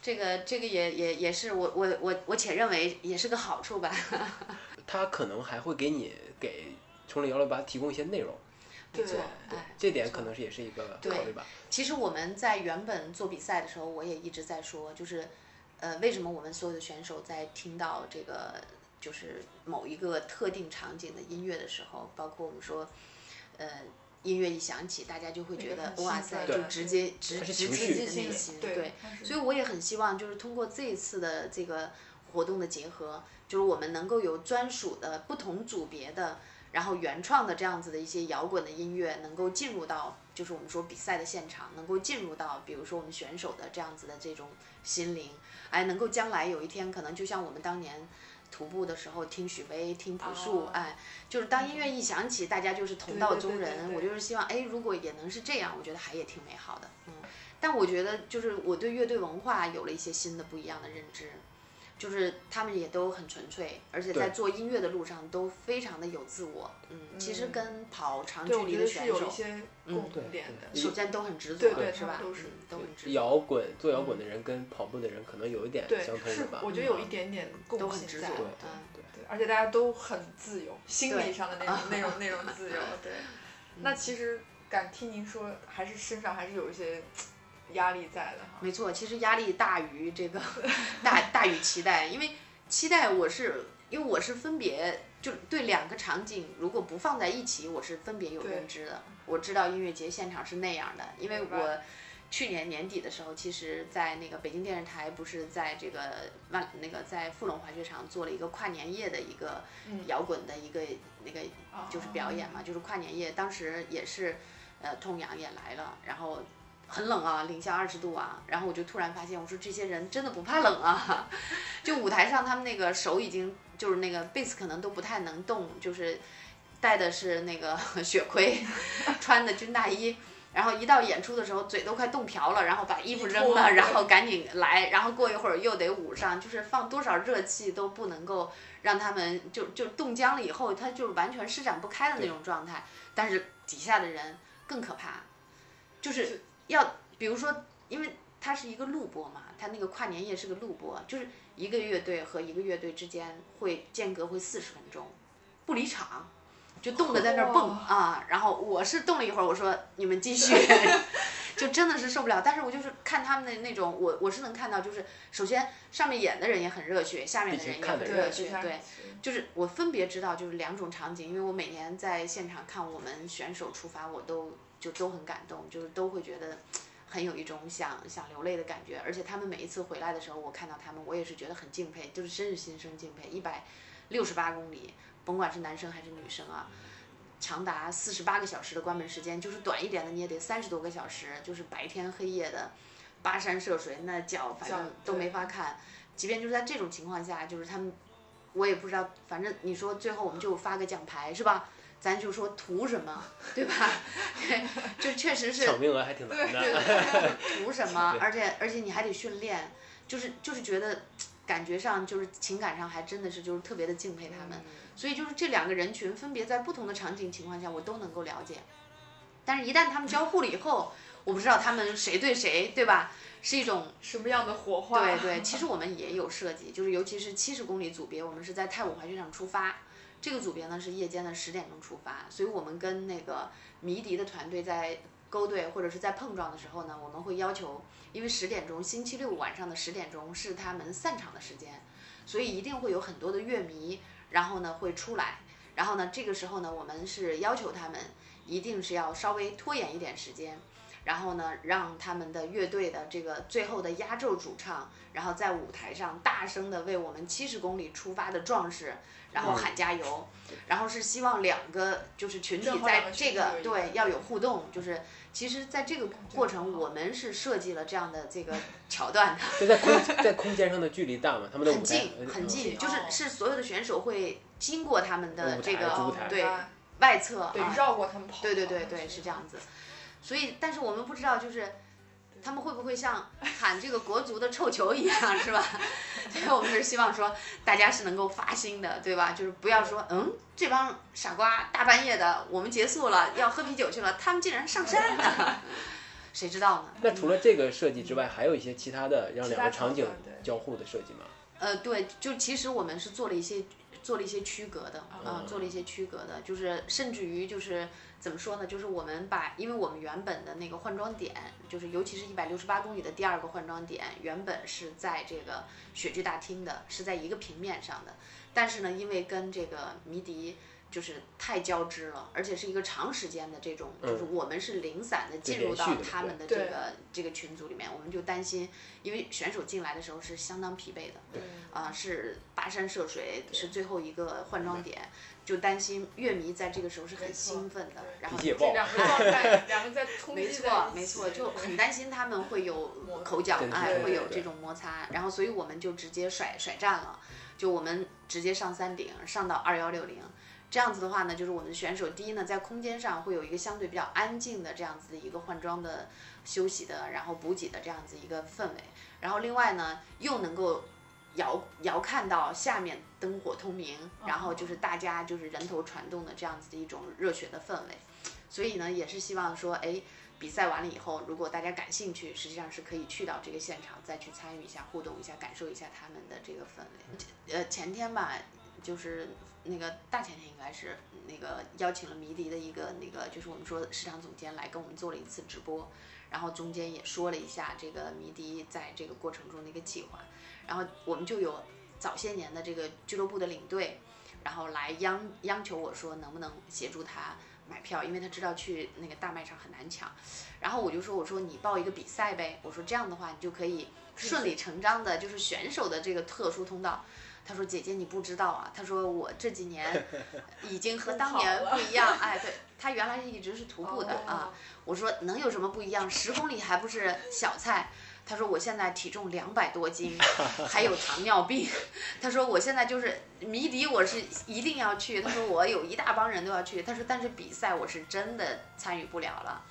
这个这个也也也是我我我我且认为也是个好处吧。他可能还会给你给从零幺六八提供一些内容，没错，这点可能是也是一个考虑吧。其实我们在原本做比赛的时候，我也一直在说，就是。呃，为什么我们所有的选手在听到这个就是某一个特定场景的音乐的时候，包括我们说，呃，音乐一响起，大家就会觉得哇塞，就直接直直击你的内心，对。所以我也很希望，就是通过这一次的这个活动的结合，就是我们能够有专属的不同组别的，然后原创的这样子的一些摇滚的音乐，能够进入到就是我们说比赛的现场，能够进入到比如说我们选手的这样子的这种心灵。哎，能够将来有一天，可能就像我们当年徒步的时候听许巍、听朴树，哎，就是当音乐一响起，大家就是同道中人。我就是希望，哎，如果也能是这样，我觉得还也挺美好的。嗯，但我觉得就是我对乐队文化有了一些新的不一样的认知。就是他们也都很纯粹，而且在做音乐的路上都非常的有自我。嗯，其实跟跑长距离的选手，有一些共对同点的。首先都很执着，对对是吧？都是嗯都很执着。摇滚做摇滚的人跟跑步的人可能有一点对，是相通的吧。我觉得有一点点都共性在。很执着，对嗯，对对，而且大家都很自由，心理上的那种 那种那种自由。对，那其实敢听您说，还是身上还是有一些压力在的哈。没错，其实压力大于这个 大大于期待，因为期待我是因为我是分别就对两个场景如果不放在一起，我是分别有认知的。我知道音乐节现场是那样的，因为我去年年底的时候，其实在那个北京电视台不是在这个万那个在富隆滑雪场做了一个跨年夜的一个嗯摇滚的一个那个哦就是表演嘛，就是跨年夜，当时也是，呃，痛仰也来了，然后很冷啊，零下二十度啊，然后我就突然发现，我说这些人真的不怕冷啊，就舞台上他们那个手已经就是那个贝斯可能都不太能动，就是戴的是那个 血盔，穿的军大衣。然后一到演出的时候，嘴都快冻瓢了，然后把衣服扔了，然后赶紧来，然后过一会儿又得捂上，就是放多少热气都不能够让他们就就冻僵了以后，他就完全施展不开的那种状态。但是底下的人更可怕，就是要比如说，因为它是一个录播嘛，它那个跨年夜是个录播，就是一个乐队和一个乐队之间会间隔会四十分钟，不离场。就冻得在那儿蹦啊，然后我是冻了一会儿，我说你们继续，就真的是受不了。但是我就是看他们的那种，我我是能看到，就是首先上面演的人也很热血，下面的人也很热血，对对，就是我分别知道就是两种场景，因为我每年在现场看我们选手出发，我都就都很感动，就是都会觉得很有一种想想流泪的感觉。而且他们每一次回来的时候，我看到他们，我也是觉得很敬佩，就是真是心生敬佩。一百六十八公里，甭管是男生还是女生啊。长达四十八个小时的关门时间，就是短一点的你也得三十多个小时，就是白天黑夜的跋山涉水，那脚反正都没法看。即便就是在这种情况下，就是他们，我也不知道，反正你说最后我们就发个奖牌是吧？咱就说图什么，对吧？对，就确实是抢名额还挺难的。图什么？而且而且你还得训练，就是就是觉得感觉上就是情感上还真的是就是特别的敬佩他们。所以就是这两个人群分别在不同的场景情况下，我都能够了解。但是，一旦他们交互了以后，我不知道他们谁对谁，对吧？是一种什么样的火花？对对。其实我们也有设计，就是尤其是七十公里组别，我们是在太武滑雪场出发。这个组别呢是夜间的十点钟出发，所以我们跟那个迷笛的团队在勾兑或者是在碰撞的时候呢，我们会要求，因为十点钟星期六晚上的十点钟是他们散场的时间，所以一定会有很多的乐迷。然后呢会出来，然后呢这个时候呢我们是要求他们一定是要稍微拖延一点时间，然后呢让他们的乐队的这个最后的压轴主唱，然后在舞台上大声的为我们七十公里出发的壮士，然后喊加油，然后是希望两个就是群体在这个对要有互动，就是其实在这个过程我们是设计了这样的这个 桥段的。就在空在空间上的距离大嘛，他们的舞台很近呃很近，嗯就是哦是所有的选手会经过他们的这个对啊外侧对啊，绕过他们跑。对对对对是这样子，所以但是我们不知道就是。他们会不会像喊这个国足的臭球一样，是吧？所以我们是希望说，大家是能够发心的，对吧？就是不要说，嗯，这帮傻瓜大半夜的，我们结束了要喝啤酒去了，他们竟然上山了，谁知道呢？那除了这个设计之外，还有一些其他的让两个场景交互的设计吗？呃，对，就其实我们是做了一些做了一些区隔的，啊、哦做了一些区隔的，就是甚至于就是怎么说呢，就是我们把，因为我们原本的那个换装点，就是尤其是一百六十八公里的第二个换装点，原本是在这个雪具大厅的，是在一个平面上的，但是呢，因为跟这个迷笛。就是太交织了，而且是一个长时间的这种，就是我们是零散的进入到他们的这个这个群组里面，我们就担心，因为选手进来的时候是相当疲惫的，对。啊、是跋山涉水，是最后一个换装点，就担心乐迷在这个时候是很兴奋的，然后脾气也爆这两个 状态，两个在冲击没错，没错，就很担心他们会有 口角哎，会有这种摩擦，然后所以我们就直接甩甩站了，就我们直接上山顶，上到二幺六零。这样子的话呢，就是我们的选手第一呢，在空间上会有一个相对比较安静的这样子的一个换装的、休息的，然后补给的这样子一个氛围。然后另外呢，又能够遥遥看到下面灯火通明，然后就是大家就是人头攒动的这样子的一种热血的氛围。所以呢，也是希望说，哎，比赛完了以后，如果大家感兴趣，实际上是可以去到这个现场，再去参与一下、互动一下、感受一下他们的这个氛围。呃，前天吧，就是那个大前天应该是那个邀请了迷笛的一个那个，就是我们说市场总监来跟我们做了一次直播，然后中间也说了一下这个迷笛在这个过程中的一个计划，然后我们就有早些年的这个俱乐部的领队，然后来央央求我说能不能协助他。买票，因为他知道去那个大卖场很难抢，然后我就说，我说你报一个比赛呗，我说这样的话你就可以顺理成章的，就是选手的这个特殊通道。他说姐姐你不知道啊，他说我这几年已经和当年 不一样，哎，对他原来是一直是徒步的啊，我说能有什么不一样？十公里还不是小菜。他说我现在体重两百多斤，还有糖尿病。他说我现在就是迷笛，我是一定要去。他说我有一大帮人都要去。他说但是比赛我是真的参与不了了，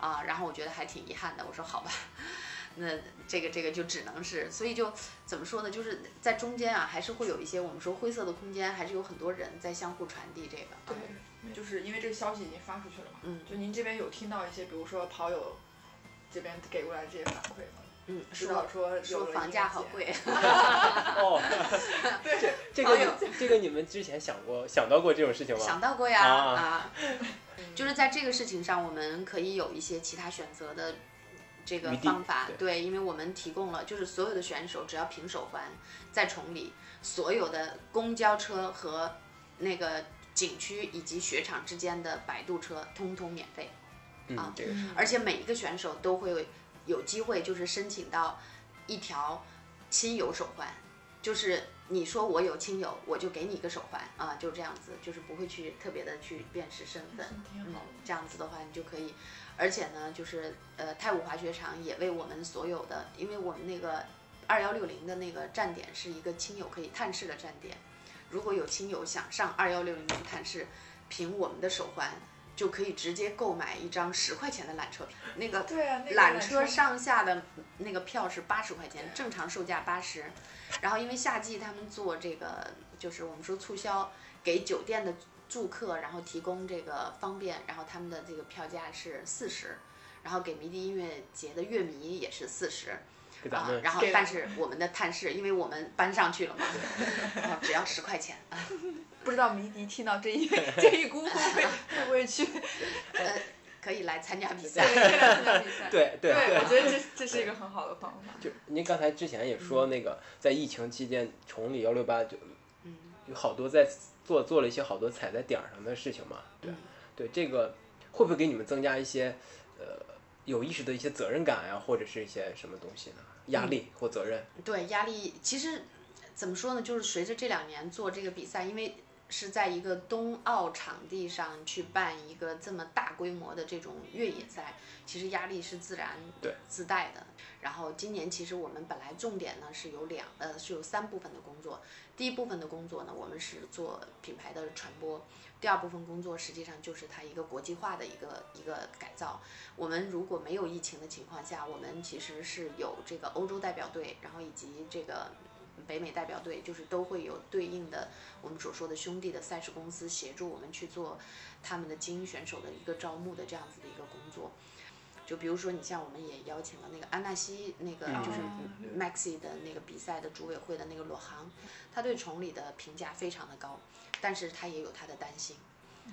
啊，然后我觉得还挺遗憾的。我说好吧，那这个这个就只能是，所以就怎么说呢？就是在中间啊，还是会有一些我们说灰色的空间，还是有很多人在相互传递这个。对，就是因为这个消息已经发出去了嘛。嗯。就您这边有听到一些，比如说跑友这边给过来这些反馈吗？嗯，说说说房价好贵。哦，对，这个这个你们之前想过想到过这种事情吗？想到过呀啊，就是在这个事情上，我们可以有一些其他选择的这个方法。对，因为我们提供了，就是所有的选手只要凭手环在崇礼，所有的公交车和那个景区以及雪场之间的摆渡车通通免费啊，而且每一个选手都会。有机会就是申请到一条亲友手环，就是你说我有亲友，我就给你一个手环啊，就这样子，就是不会去特别的去辨识身份，嗯，这样子的话你就可以，而且呢，就是呃太武滑雪场也为我们所有的，因为我们那个二幺六零的那个站点是一个亲友可以探视的站点，如果有亲友想上二幺六零探视，凭我们的手环。就可以直接购买一张十块钱的缆车票，那个缆车上下的那个票是八十块钱，正常售价八十。然后因为夏季他们做这个，就是我们说促销，给酒店的住客然后提供这个方便，然后他们的这个票价是四十，然后给迷笛音乐节的乐迷也是四十。啊，然后但是我们的探视，因为我们搬上去了嘛，然后只要十块钱。不知道迷笛听到这一这一股会 会不会去？呃，可以来参加比赛。对对对，我觉得这这是一个很好的方法。就您刚才之前也说那个，在疫情期间，崇礼幺六八就有好多在做做了一些好多踩在点儿上的事情嘛。对对，这个会不会给你们增加一些呃有意识的一些责任感呀，或者是一些什么东西呢？压力或责任？对，压力其实怎么说呢？就是随着这两年做这个比赛，因为是在一个冬奥场地上去办一个这么大规模的这种越野赛，其实压力是自然对自带的。然后今年其实我们本来重点呢是有两呃是有三部分的工作，第一部分的工作呢我们是做品牌的传播，第二部分工作实际上就是它一个国际化的一个一个改造。我们如果没有疫情的情况下，我们其实是有这个欧洲代表队，然后以及这个。北美代表队就是都会有对应的我们所说的兄弟的赛事公司协助我们去做他们的精英选手的一个招募的这样子的一个工作。就比如说，你像我们也邀请了那个安纳西那个就是 Maxi 的那个比赛的组委会的那个罗航，他对崇礼的评价非常的高，但是他也有他的担心，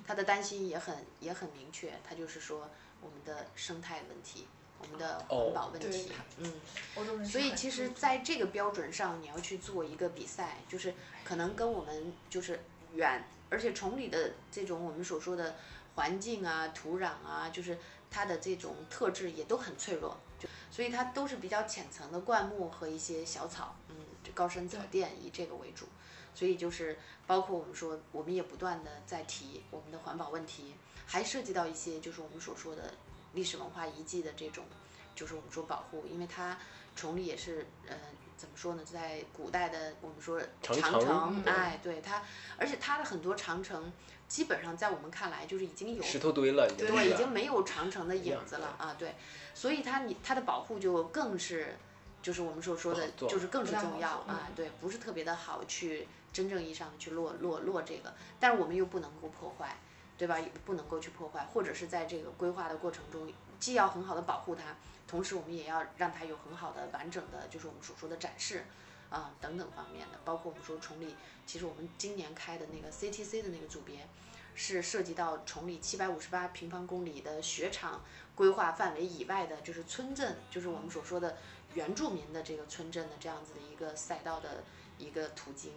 他的担心也很也很明确，他就是说我们的生态问题。我们的环保问题，嗯，所以其实在这个标准上，你要去做一个比赛，就是可能跟我们就是远，而且崇礼的这种我们所说的环境啊、土壤啊，就是它的这种特质也都很脆弱，就所以它都是比较浅层的灌木和一些小草，嗯，高山草甸以这个为主，所以就是包括我们说，我们也不断的在提我们的环保问题，还涉及到一些就是我们所说的。历史文化遗迹的这种，就是我们说保护，因为它崇礼也是，呃，怎么说呢，在古代的我们说长城，哎，对它，而且它的很多长城，基本上在我们看来就是已经有石头堆了，对，已经没有长城的影子了啊，对，所以它你它的保护就更是。就是我们所说的就是更是重要啊，对，不是特别的好去真正意义上的去落落落这个，但是我们又不能够破坏，对吧？也不能够去破坏，或者是在这个规划的过程中，既要很好的保护它，同时我们也要让它有很好的完整的，就是我们所说的展示。啊、等等方面的，包括我们说崇礼，其实我们今年开的那个 CTC 的那个组别，是涉及到崇礼七百五十八平方公里的雪场规划范围以外的，就是村镇，就是我们所说的原住民的这个村镇的这样子的一个赛道的一个途径。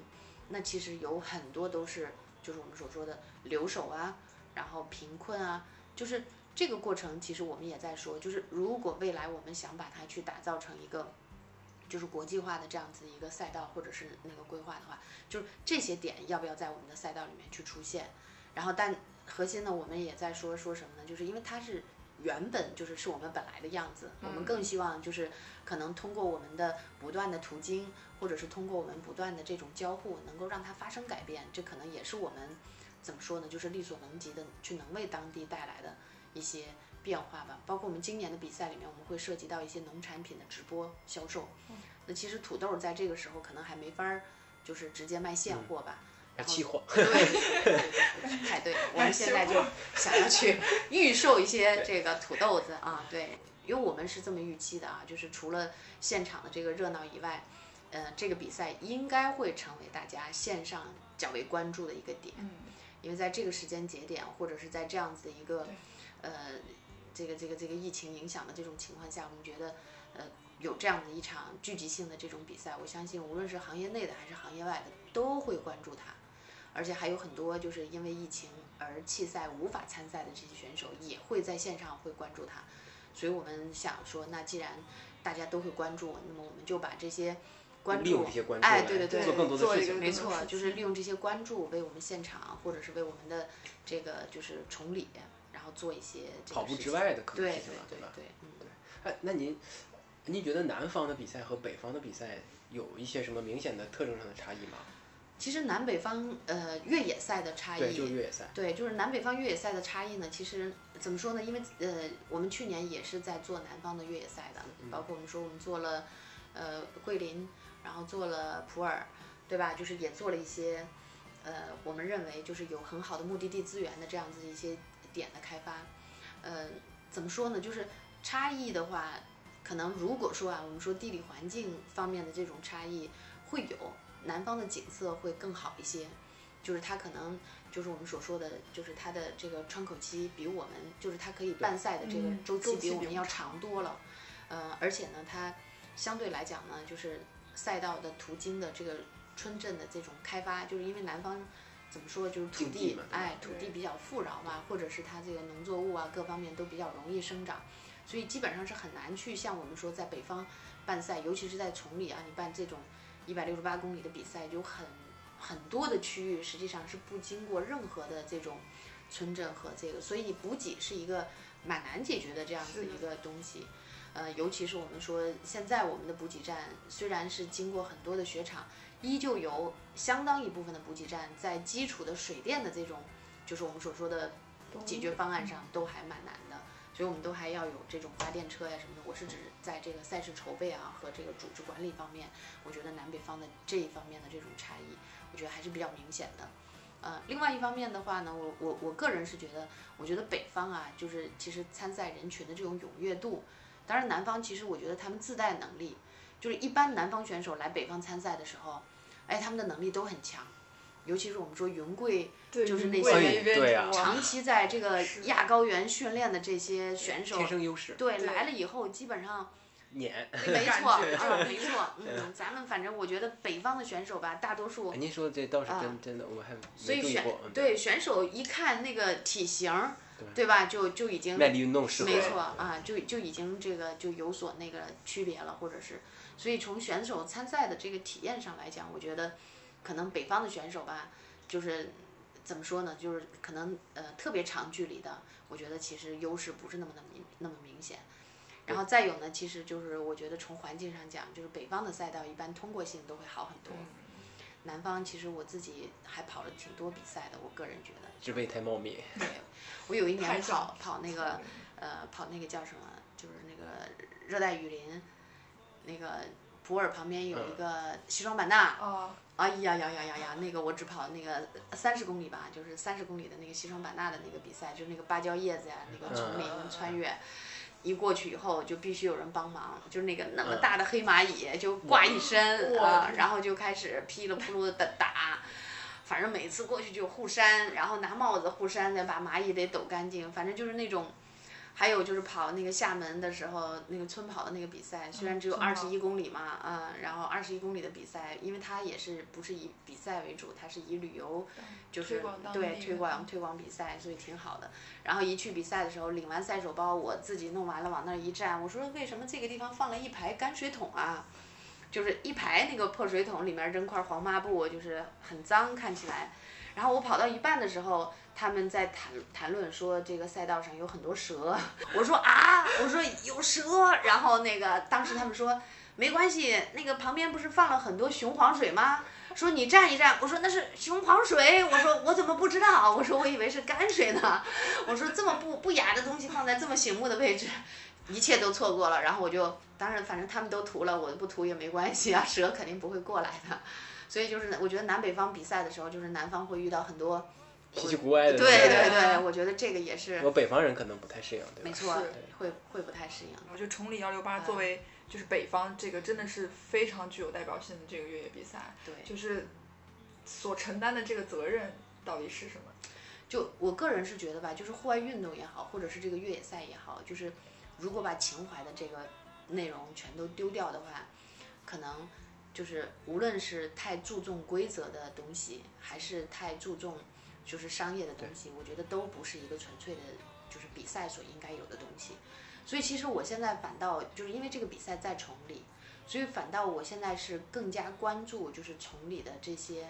那其实有很多都是就是我们所说的留守啊，然后贫困啊，就是这个过程，其实我们也在说，就是如果未来我们想把它去打造成一个。就是国际化的这样子一个赛道，或者是那个规划的话，就是这些点要不要在我们的赛道里面去出现？然后，但核心呢，我们也在说说什么呢？就是因为它是原本就是是我们本来的样子，我们更希望就是可能通过我们的不断的途径，或者是通过我们不断的这种交互，能够让它发生改变。这可能也是我们怎么说呢？就是力所能及的去能为当地带来的一些变化吧。包括我们今年的比赛里面，我们会涉及到一些农产品的直播销售。那其实土豆在这个时候可能还没法儿，就是直接卖现货吧。要期货，太对了，我们现在就想要去预售一些这个土豆子啊，对，因为我们是这么预期的啊，就是除了现场的这个热闹以外，呃，这个比赛应该会成为大家线上较为关注的一个点，嗯，因为在这个时间节点，或者是在这样子的一个呃这个这个这个疫情影响的这种情况下，我们觉得呃有这样的一场聚集性的这种比赛，我相信无论是行业内的还是行业外的都会关注它。而且还有很多就是因为疫情而弃赛无法参赛的这些选手，也会在线上会关注它。所以我们想说，那既然大家都会关注，那么我们就把这些关注利用这些，关注哎，对对对，做更多的做一个事情。没错，就是利用这些关注，为我们现场或者是为我们的这个就是崇礼，然后做一些跑步之外的可能对事情了，吧？对对，嗯。哎，那您您觉得南方的比赛和北方的比赛有一些什么明显的特征上的差异吗？其实南北方呃越野赛的差异，对，就是越野赛。对，就是南北方越野赛的差异呢，其实怎么说呢？因为呃，我们去年也是在做南方的越野赛的，包括我们说我们做了呃桂林，然后做了普洱，对吧？就是也做了一些呃，我们认为就是有很好的目的地资源的这样子一些点的开发。呃，怎么说呢？就是差异的话，可能如果说啊，我们说地理环境方面的这种差异会有，南方的景色会更好一些。就是它可能就是我们所说的，就是它的这个窗口期比我们就是它可以办赛的这个嗯周期比我们要长多了，呃，而且呢，它相对来讲呢，就是赛道的途经的这个村镇的这种开发，就是因为南方怎么说，就是土地哎，土地比较富饶嘛，或者是它这个农作物啊各方面都比较容易生长，所以基本上是很难去像我们说在北方办赛，尤其是在崇礼啊，你办这种一百六十八公里的比赛，有很很多的区域实际上是不经过任何的这种村镇和这个，所以补给是一个蛮难解决的这样子一个东西。呃，尤其是我们说现在我们的补给站虽然是经过很多的雪场，依旧有相当一部分的补给站在基础的水电的这种，就是我们所说的解决方案上都还蛮难的。所以我们都还要有这种发电车呀什么的。我是指在这个赛事筹备啊和这个组织管理方面，我觉得南北方的这一方面的这种差异，我觉得还是比较明显的。呃，另外一方面的话呢，我我我个人是觉得，我觉得北方啊，就是其实参赛人群的这种踊跃度，当然南方其实我觉得他们自带能力，就是一般南方选手来北方参赛的时候，哎，他们的能力都很强，尤其是我们说云贵，对，就是那些长期在这个亚高原训练的这些选手天，生优势，对，来了以后基本上。撵。没错，啊，没错，嗯，咱们反正我觉得北方的选手吧，大多数哎，您说的这倒是啊真真的，我还所以选对选手一看那个体型儿，对吧？就就已经耐力运动适合。没错啊，就就已经这个就有所那个区别了，或者是，所以从选手参赛的这个体验上来讲，我觉得可能北方的选手吧，就是怎么说呢，就是可能呃特别长距离的，我觉得其实优势不是那么的明那么明显。然后再有呢，其实就是我觉得从环境上讲，就是北方的赛道一般通过性都会好很多。南方其实我自己还跑了挺多比赛的，我个人觉得。植被太茂密。对，我有一年跑跑那个呃跑那个叫什么，就是那个热带雨林，那个普洱旁边有一嗯个西双版纳，啊，哎呀呀呀呀呀，那个我只跑那个三十公里吧，就是三十公里的那个西双版纳的那个比赛，就是那个芭蕉叶子呀，那个丛林嗯穿越。一过去以后，就必须有人帮忙，就是那个那么嗯大的黑蚂蚁就挂一身哇啊，然后就开始噼里扑噜的打，反正每次过去就互扇，然后拿帽子互扇，再把蚂蚁得抖干净，反正就是那种。还有就是跑那个厦门的时候，那个村跑的那个比赛，虽然只有二十一公里嘛，嗯，然后二十一公里的比赛，因为它也是不是以比赛为主，它是以旅游，就是推广对推广推广比赛，所以挺好的。然后一去比赛的时候，领完赛手包，我自己弄完了，往那儿一站，我说为什么这个地方放了一排泔水桶啊？就是一排那个破水桶，里面扔块黄抹布，就是很脏，看起来。然后我跑到一半的时候，他们在谈谈论说这个赛道上有很多蛇，我说啊，我说有蛇，然后那个当时他们说没关系，那个旁边不是放了很多雄黄水吗？说你站一站，我说那是雄黄水，我说我怎么不知道？我说我以为是泔水呢，我说这么不不雅的东西放在这么醒目的位置，一切都错过了。然后我就当然反正他们都涂了，我不涂也没关系啊，蛇肯定不会过来的。所以就是我觉得南北方比赛的时候，就是南方会遇到很多，稀奇古怪的。对对对对，我觉得这个也是我北方人可能不太适应，对吧？没错，会会不太适应。我觉得崇礼幺六八作为就是北方这个真的是非常具有代表性的这个越野比赛，对，就是所承担的这个责任到底是什么？就我个人是觉得吧，就是户外运动也好，或者是这个越野赛也好，就是如果把情怀的这个内容全都丢掉的话，可能就是无论是太注重规则的东西，还是太注重就是商业的东西，我觉得都不是一个纯粹的，就是比赛所应该有的东西。所以其实我现在反倒就是因为这个比赛在崇礼，所以反倒我现在是更加关注就是崇礼的这些，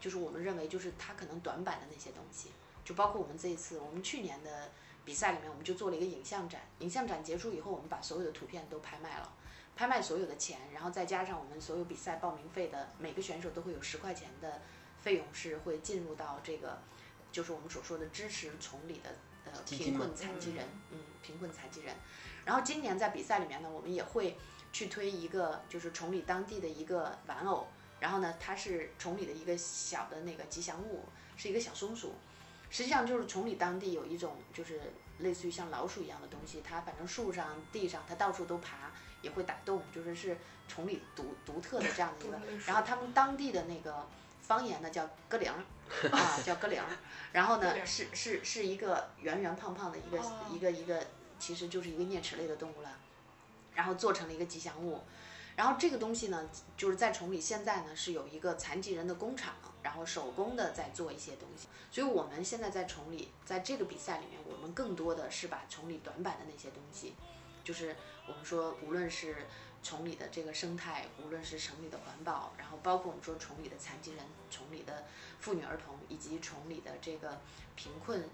就是我们认为就是它可能短板的那些东西。就包括我们这一次，我们去年的比赛里面，我们就做了一个影像展。影像展结束以后，我们把所有的图片都拍卖了，拍卖所有的钱，然后再加上我们所有比赛报名费的，每个选手都会有十块钱的费用是会进入到这个，就是我们所说的支持崇礼的呃贫困残疾人，嗯，贫困残疾人。然后今年在比赛里面呢，我们也会去推一个就是崇礼当地的一个玩偶，然后呢，它是崇礼的一个小的那个吉祥物，是一个小松鼠。实际上就是崇礼当地有一种就是类似于像老鼠一样的东西，它反正树上、地上它到处都爬，也会打洞，就是是崇礼独独特的这样的一个。然后他们当地的那个方言呢叫咯铃儿，啊叫咯铃儿，然后呢是是是一个圆圆胖胖的一个、哦一个一个，其实就是一个啮齿类的动物了，然后做成了一个吉祥物。然后这个东西呢，就是在崇礼现在呢是有一个残疾人的工厂，然后手工的在做一些东西。所以我们现在在崇礼，在这个比赛里面，我们更多的是把崇礼短板的那些东西，就是我们说无论是崇礼的这个生态，无论是城里的环保，然后包括我们说崇礼的残疾人、崇礼的妇女儿童，以及崇礼的这个贫困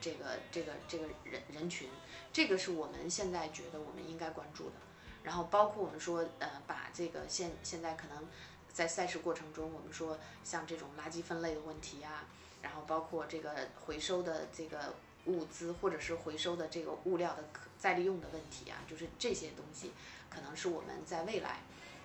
这个这个这个人人群，这个是我们现在觉得我们应该关注的。然后包括我们说，呃，把这个现现在可能在赛事过程中，我们说像这种垃圾分类的问题啊，然后包括这个回收的这个物资，或者是回收的这个物料的可再利用的问题啊，就是这些东西，可能是我们在未来，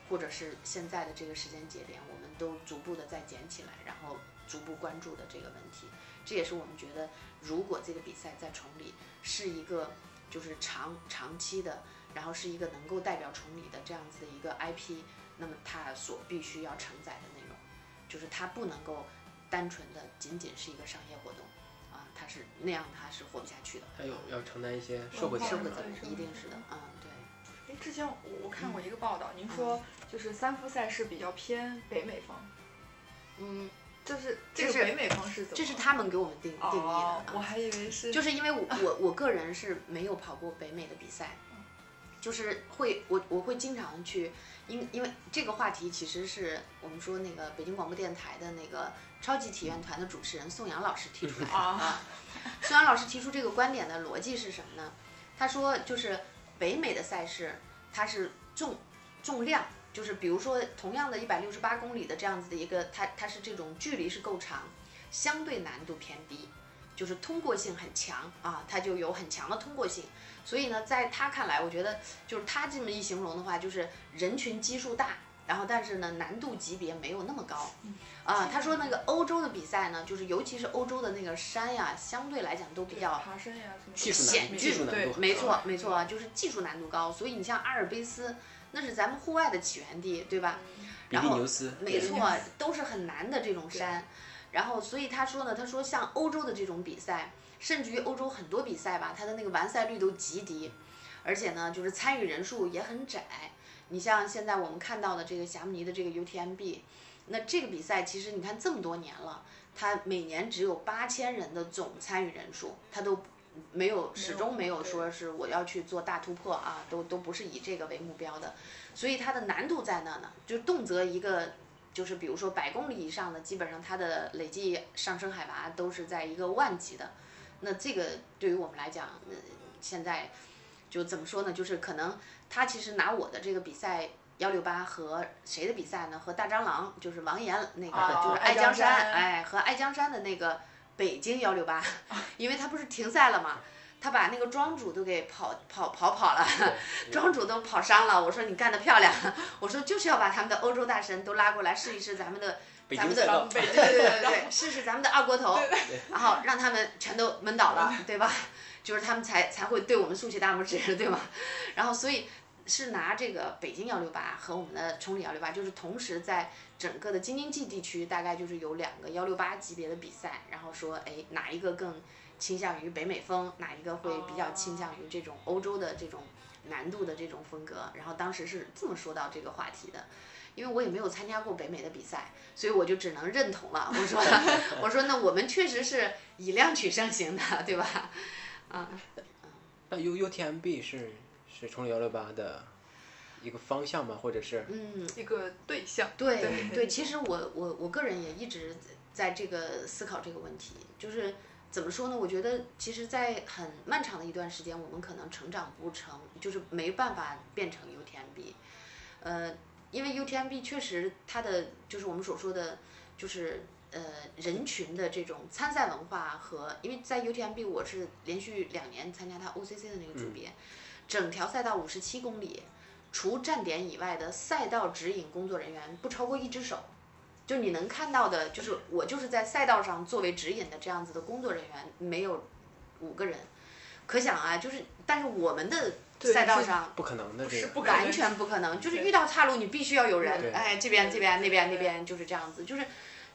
或者是现在的这个时间节点，我们都逐步的在捡起来，然后逐步关注的这个问题。这也是我们觉得，如果这个比赛在崇礼是一个就是长长期的。然后是一个能够代表崇礼的这样子的一个 IP，那么它所必须要承载的内容，就是它不能够单纯的仅仅是一个商业活动，啊，它是那样它是活不下去的。还有要承担一些社会社责任会责任一定是的，嗯，之前我我看过一个报道，您说就是三夫赛事比较偏北美方，嗯，就是这这是个北美方是怎么？这是他们给我们定定义的哦，我啊，还以为是就是因为我 我我个人是没有跑过北美的比赛，就是会我我会经常去，因因为这个话题其实是我们说那个北京广播电台的那个超级体验团的主持人宋阳老师提出来的啊。宋阳老师提出这个观点的逻辑是什么呢？他说就是北美的赛事它是重重量，就是比如说同样的一百六十八公里的这样子的一个，它它是这种距离是够长，相对难度偏低。就是通过性很强啊，它就有很强的通过性。所以呢，在他看来，我觉得就是他这么一形容的话，就是人群基数大，然后但是呢难度级别没有那么高。啊，他说那个欧洲的比赛呢，就是尤其是欧洲的那个山呀，相对来讲都比较爬山呀什么的技术险峻技术难度高没错，没错，就是技术难度高，所以你像阿尔卑斯，那是咱们户外的起源地，对吧？比然后利牛斯，没错，都是很难的这种山。然后，所以他说呢，他说像欧洲的这种比赛，甚至于欧洲很多比赛吧，它的那个完赛率都极低，而且呢，就是参与人数也很窄。你像现在我们看到的这个霞慕尼的这个 UTMB，那这个比赛其实你看这么多年了，它每年只有八千人的总参与人数，它都没有始终没有说是我要去做大突破啊，都都不是以这个为目标的，所以它的难度在那呢，就动辄一个就是比如说百公里以上的，基本上它的累计上升海拔都是在一个万级的，那这个对于我们来讲，呃，现在就怎么说呢？就是可能他其实拿我的这个比赛幺六八和谁的比赛呢？和大蟑螂就是王岩那个、哦就是爱江山，山哎，和爱江山的那个北京幺六八，因为他不是停赛了嘛。他把那个庄主都给跑跑跑跑了，庄主都跑伤了。我说你干得漂亮，我说就是要把他们的欧洲大神都拉过来试一试咱们的咱们的对对对 对，试试咱们的二锅头，然后让他们全都闷倒了，对吧？就是他们才才会对我们竖起大拇指，对吗？然后所以是拿这个北京幺六八和我们的崇礼幺六八，就是同时在整个的京津冀地区，大概就是有两个幺六八级别的比赛，然后说哎哪一个更倾向于北美风，哪一个会比较倾向于这种欧洲的这种难度的这种风格，然后当时是这么说到这个话题的。因为我也没有参加过北美的比赛，所以我就只能认同了。我说，我说那我们确实是以量取胜型的，对吧？啊，那 U U T M B 是是崇礼幺六八的一个方向吗？或者是嗯，一个对象。对对对，其实我我我个人也一直在这个思考这个问题，就是怎么说呢？我觉得其实，在很漫长的一段时间，我们可能成长不成，就是没办法变成 UTMB，呃，因为 UTMB 确实它的就是我们所说的，就是呃人群的这种参赛文化和，因为在 UTMB 我是连续两年参加它 OCC 的那个组别，整条赛道五十七公里。除站点以外的赛道指引工作人员不超过一只手，就你能看到的，就是我就是在赛道上作为指引的这样子的工作人员没有五个人，可想啊，就是但是我们的赛道上不可能的这个？不可能完全不可能，就是遇到岔路你必须要有人，对哎，这边这边那边那边就是这样子，就是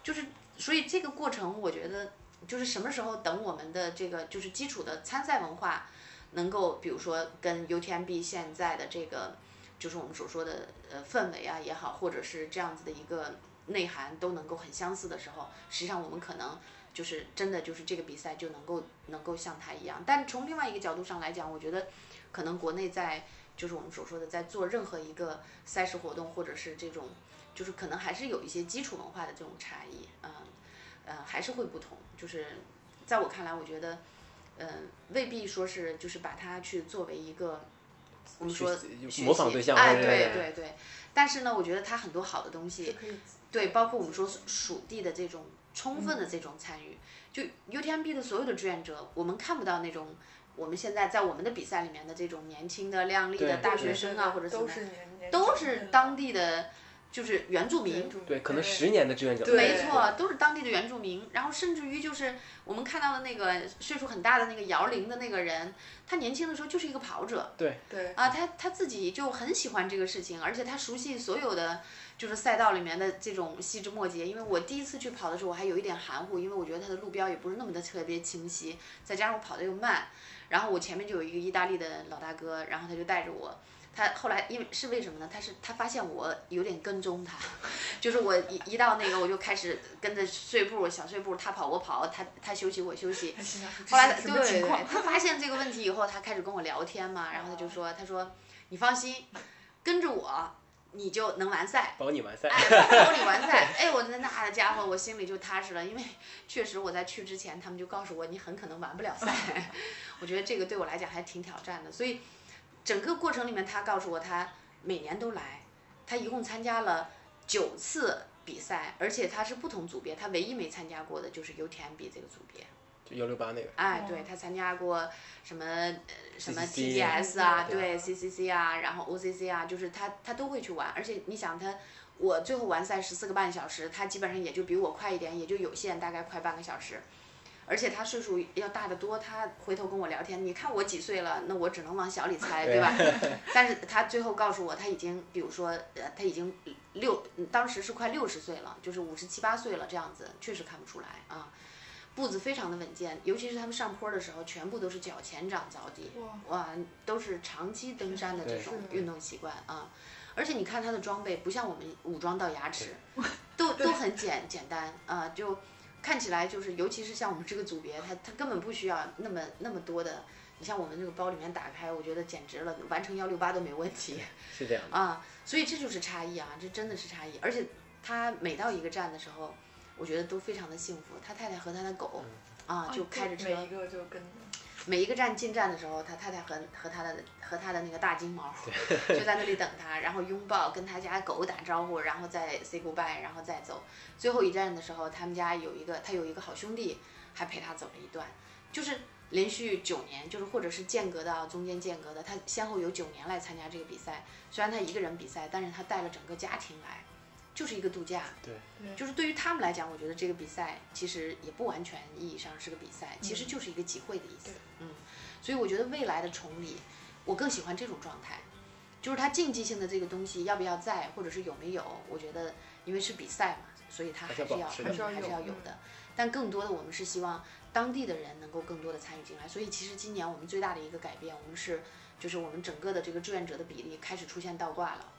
就是，所以这个过程我觉得就是什么时候等我们的这个就是基础的参赛文化能够，比如说跟 UTMB 现在的这个就是我们所说的呃氛围啊也好，或者是这样子的一个内涵都能够很相似的时候，实际上我们可能就是真的就是这个比赛就能够能够像它一样。但从另外一个角度上来讲，我觉得可能国内在就是我们所说的在做任何一个赛事活动，或者是这种就是可能还是有一些基础文化的这种差异，嗯呃还是会不同。就是在我看来，我觉得嗯、未必说是就是把它去作为一个。我们说学学习模仿对象哎，对对对对，但是呢，我觉得它很多好的东西，对，包括我们说属地的这种充分的这种参与，就 UTMB 的所有的志愿者，我们看不到那种我们现在在我们的比赛里面的这种年轻的、靓丽的大学生啊，或者怎么都是当地的，就是原住民对，可能十年的志愿者，没错，都是当地的原住民。然后甚至于就是我们看到的那个岁数很大的那个摇铃的那个人，他年轻的时候就是一个跑者，对对啊，他他自己就很喜欢这个事情，而且他熟悉所有的就是赛道里面的这种细枝末节。因为我第一次去跑的时候，我还有一点含糊，因为我觉得它的路标也不是那么的特别清晰，再加上我跑的又慢，然后我前面就有一个意大利的老大哥，然后他就带着我。他后来因为是为什么呢？他是他发现我有点跟踪他，就是我一一到那个我就开始跟着碎步小碎步，他跑我跑，他他休息我休息，后来对对，他发现这个问题以后，他开始跟我聊天嘛，然后他就说，他说你放心，跟着我，你就能完赛。保你完赛。哎，保你完赛！哎，我那那家伙，我心里就踏实了，因为确实我在去之前，他们就告诉我你很可能完不了赛。我觉得这个对我来讲还挺挑战的，所以整个过程里面，他告诉我他每年都来，他一共参加了九次比赛，而且他是不同组别，他唯一没参加过的就是 UTMB 这个组别。就幺六八那个。哎，哦对他参加过什么呃什么 TGS 啊，对对 CCC 啊，然后 OCC 啊，就是他他都会去玩，而且你想他。我最后完赛十四个半小时，他基本上也就比我快一点，也就有限，大概快半个小时。而且他岁数要大得多，他回头跟我聊天，你看我几岁了，那我只能往小里猜，对吧？但是他最后告诉我，他已经，比如说，呃，他已经六，当时是快六十岁了，就是五十七八岁了，这样子，确实看不出来啊。步子非常的稳健，尤其是他们上坡的时候，全部都是脚前掌着地，哇，都是长期登山的这种运动习惯啊。而且你看他的装备，不像我们武装到牙齿，都都很简简单啊，就看起来就是，尤其是像我们这个组别，他他根本不需要那么那么多的。你像我们这个包里面打开，我觉得简直了，完成幺六八都没问题是这样。啊。所以这就是差异啊，这真的是差异。而且他每到一个站的时候，我觉得都非常的幸福。他太太和他的狗啊，就开着车，每一个就跟着。每一个站进站的时候，他太太和和他的和他的那个大金毛 就在那里等他，然后拥抱，跟他家狗打招呼，然后再 say goodbye，然后再走。最后一站的时候，他们家有一个他有一个好兄弟，还陪他走了一段，就是连续九年，就是或者是间隔的啊，中间间隔的，他先后有九年来参加这个比赛。虽然他一个人比赛，但是他带了整个家庭来，就是一个度假。对，就是对于他们来讲，我觉得这个比赛其实也不完全意义上是个比赛，其实就是一个集会的意思。嗯，所以我觉得未来的崇礼，我更喜欢这种状态，就是它竞技性的这个东西要不要在，或者是有没有，我觉得因为是比赛嘛，所以它还是要还是要有有的。但更多的我们是希望当地的人能够更多的参与进来，所以其实今年我们最大的一个改变，我们是就是我们整个的这个志愿者的比例开始出现倒挂了。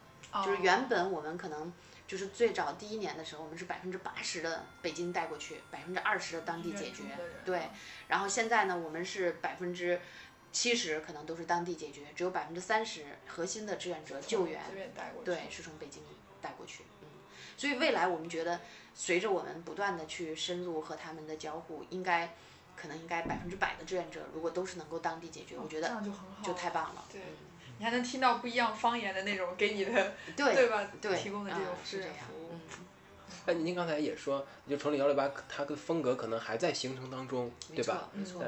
就是哦原本我们可能就是最早第一年的时候，我们是百分之八十的北京带过去，百分之二十的当地解决对。然后现在呢，我们是百分之七十可能都是当地解决，只有百分之三十核心的志愿者救援。对，是从北京带过去，嗯。所以未来我们觉得，随着我们不断的去深入和他们的交互，应该可能应该百分之百的志愿者，如果都是能够当地解决，我觉得就，就太棒了，对嗯。你还能听到不一样方言的那种给你的，对 对吧？对，提供的这种这样志愿服，务嗯。那您刚才也说，就崇礼幺六八，它的风格可能还在形成当中，对吧？没错，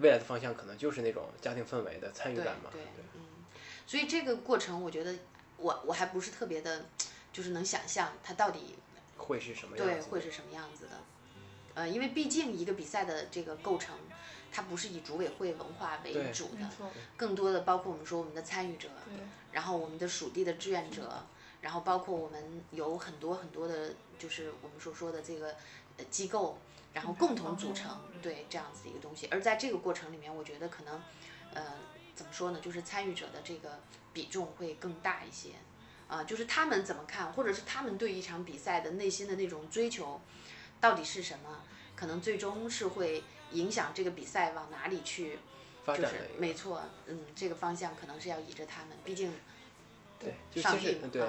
未来的方向可能就是那种家庭氛围的参与感嘛。对，对嗯，所以这个过程，我觉得我我还不是特别的，就是能想象它到底会是什么样对？会是什么样子的。呃，因为毕竟一个比赛的这个构成，它不是以组委会文化为主的，更多的包括我们说我们的参与者，然后我们的属地的志愿者，然后包括我们有很多很多的，就是我们所说的这个呃机构，然后共同组成，对这样子的一个东西。而在这个过程里面，我觉得可能，呃，怎么说呢，就是参与者的这个比重会更大一些，啊、就是他们怎么看，或者是他们对一场比赛的内心的那种追求，到底是什么，可能最终是会影响这个比赛往哪里去。就是没错，嗯，这个方向可能是要倚着他们，毕竟对，就上其实对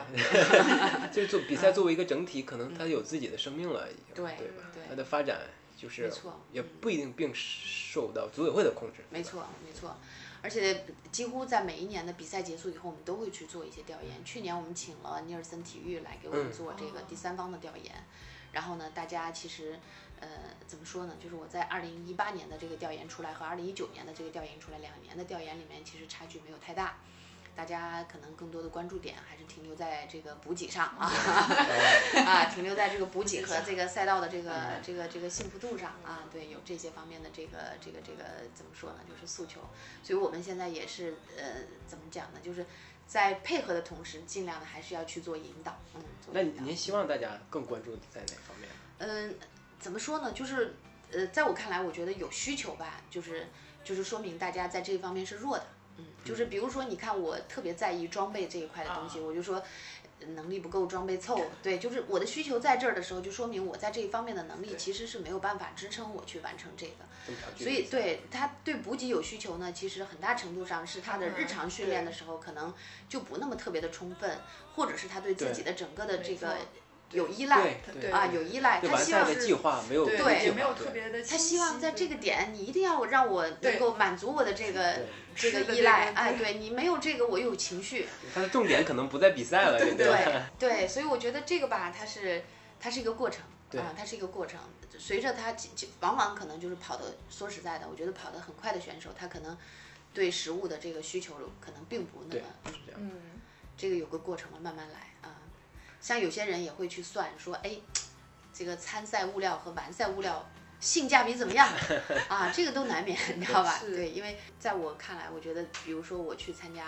就是做比赛作为一个整体，可能它有自己的生命了，已经对吧？对它的发展就是没错也不一定并受到组委会的控制。没错，没错，而且几乎在每一年的比赛结束以后，我们都会去做一些调研。去年我们请了尼尔森体育来给我们嗯做这个第三方的调研，然后呢，大家其实呃怎么说呢？就是我在二零一八年的这个调研出来和二零一九年的这个调研出来，两年的调研里面其实差距没有太大。大家可能更多的关注点还是停留在这个补给上啊，啊，停留在这个补给和这个赛道的这个这个这个幸福度上啊，对，有这些方面的这个这个这个怎么说呢，就是诉求。所以我们现在也是呃，怎么讲呢，就是在配合的同时，尽量的还是要去做引导，嗯。那您希望大家更关注在哪方面？嗯，怎么说呢？就是呃，在我看来，我觉得有需求吧，就是就是说明大家在这一方面是弱的。嗯，就是比如说，你看我特别在意装备这一块的东西，我就说。呃能力不够，装备凑，对，就是我的需求在这儿的时候，就说明我在这一方面的能力其实是没有办法支撑我去完成这个。所以对他对补给有需求呢，其实很大程度上是他的日常训练的时候可能就不那么特别的充分，或者是他对自己的整个的这个有依赖啊，有依赖，他希望完赛的计划没有对，没有特别的。他希望在这个点，你一定要让我能够满足我的这个这个依赖哎，对对你没有这个，我有情绪，他的重点可能不在比赛了，对吧？对对，所以我觉得这个吧，它是它是一个过程，啊，它是一个过程。随着他往往可能就是跑的，说实在的，我觉得跑得很快的选手，他可能对食物的这个需求可能并不那么，是这样。嗯，这个有个过程嘛，慢慢来啊。像有些人也会去算说，哎，这个参赛物料和完赛物料性价比怎么样 啊？这个都难免，你知道吧？对，因为在我看来，我觉得，比如说我去参加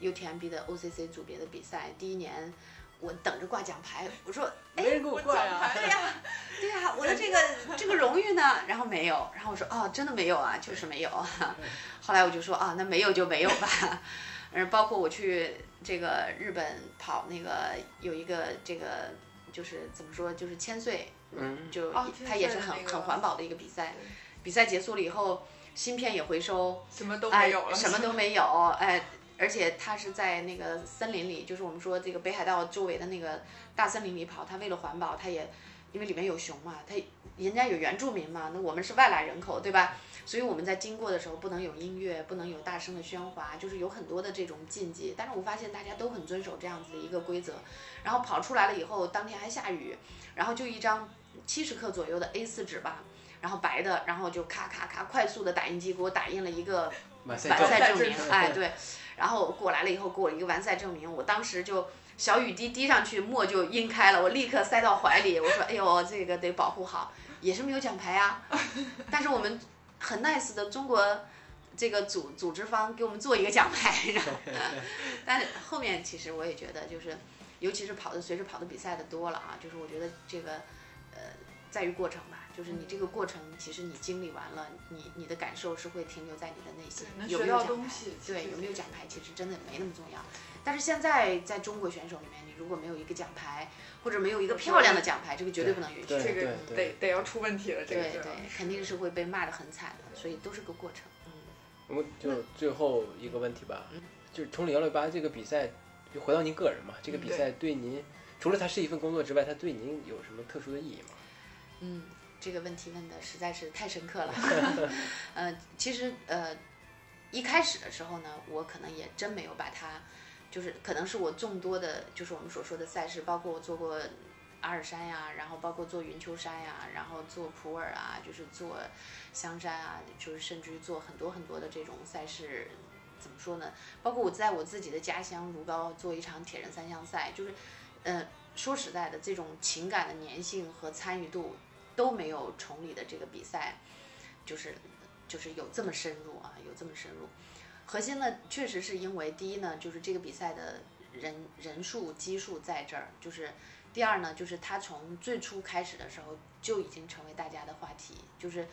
UTMB 的 OCC 组别的比赛，第一年我等着挂奖牌，我说，哎，没人给我挂呀！对呀，对呀，我的这个这个荣誉呢，然后没有，然后我说哦，真的没有啊，就是没有啊。后来我就说啊，那没有就没有吧。嗯，包括我去这个日本跑那个有一个这个就是怎么说，就是千岁，嗯就哦千它也是很很环保的一个比赛。比赛结束了以后，芯片也回收，什么都哎没有了，什么都没有，哎，而且它是在那个森林里，就是我们说这个北海道周围的那个大森林里跑，它为了环保，它也因为里面有熊嘛，它人家有原住民嘛，那我们是外来人口，对吧？所以我们在经过的时候不能有音乐，不能有大声的喧哗，就是有很多的这种禁忌。但是我发现大家都很遵守这样子的一个规则，然后跑出来了以后，当天还下雨，然后就一张七十克左右的 A4 纸吧，然后白的，然后就咔咔咔快速的打印机给我打印了一个完赛证明 哎对，然后过来了以后给我一个完赛证明，我当时就小雨滴滴上去，墨就晕开了，我立刻塞到怀里，我说哎呦这个得保护好，也是没有奖牌啊，但是我们很 nice 的中国这个组组织方给我们做一个奖牌，然后，但是后面其实我也觉得就是，尤其是跑的随着跑的比赛的多了啊，就是我觉得这个呃在于过程吧。就是你这个过程，其实你经历完了，你你的感受是会停留在你的内心。能学到有没有奖牌东西？对，有没有奖牌其实真的没那么重要。但是现在在中国选手里面，你如果没有一个奖牌，或者没有一个漂亮的奖牌，这个绝对不能允许。这个得得要出问题了，这个对对，肯定是会被骂得很惨的，所以都是个过程。嗯，我们就最后一个问题吧，就是崇礼幺六八这个比赛，就回到您个人嘛，这个比赛对您，除了它是一份工作之外，它对您有什么特殊的意义吗？嗯，这个问题问的实在是太深刻了。呃，其实呃，一开始的时候呢，我可能也真没有把它，就是可能是我众多的，就是我们所说的赛事，包括我做过阿尔山呀，然后包括做云丘山呀，然后做普洱啊，就是做香山啊，就是甚至于做很多很多的这种赛事。怎么说呢？包括我在我自己的家乡如皋做一场铁人三项赛，就是，呃，说实在的，这种情感的粘性和参与度都没有崇礼的这个比赛，就是就是有这么深入啊，有这么深入。核心呢，确实是因为第一呢，就是这个比赛的人人数基数在这儿，就是第二呢，就是它从最初开始的时候就已经成为大家的话题，就是。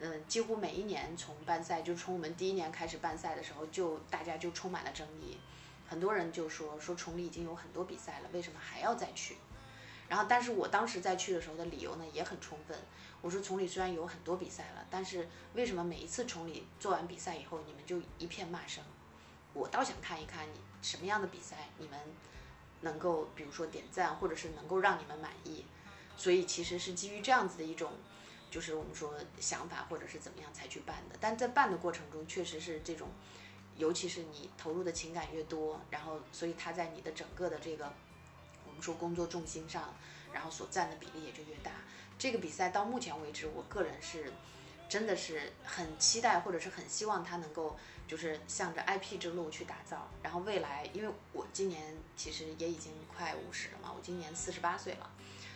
嗯，几乎每一年从办赛，就从我们第一年开始办赛的时候，就大家就充满了争议，很多人就说说崇礼已经有很多比赛了，为什么还要再去？然后，但是我当时再去的时候的理由呢也很充分，我说崇礼虽然有很多比赛了，但是为什么每一次崇礼做完比赛以后，你们就一片骂声？我倒想看一看你什么样的比赛，你们能够比如说点赞，或者是能够让你们满意。所以其实是基于这样子的一种。就是我们说想法或者是怎么样才去办的，但在办的过程中，确实是这种，尤其是你投入的情感越多，然后所以他在你的整个的这个我们说工作重心上，然后所占的比例也就越大。这个比赛到目前为止，我个人是真的是很期待，或者是很希望它能够就是向着 IP 之路去打造。然后未来，因为我今年其实也已经快五十了嘛，我今年四十八岁了，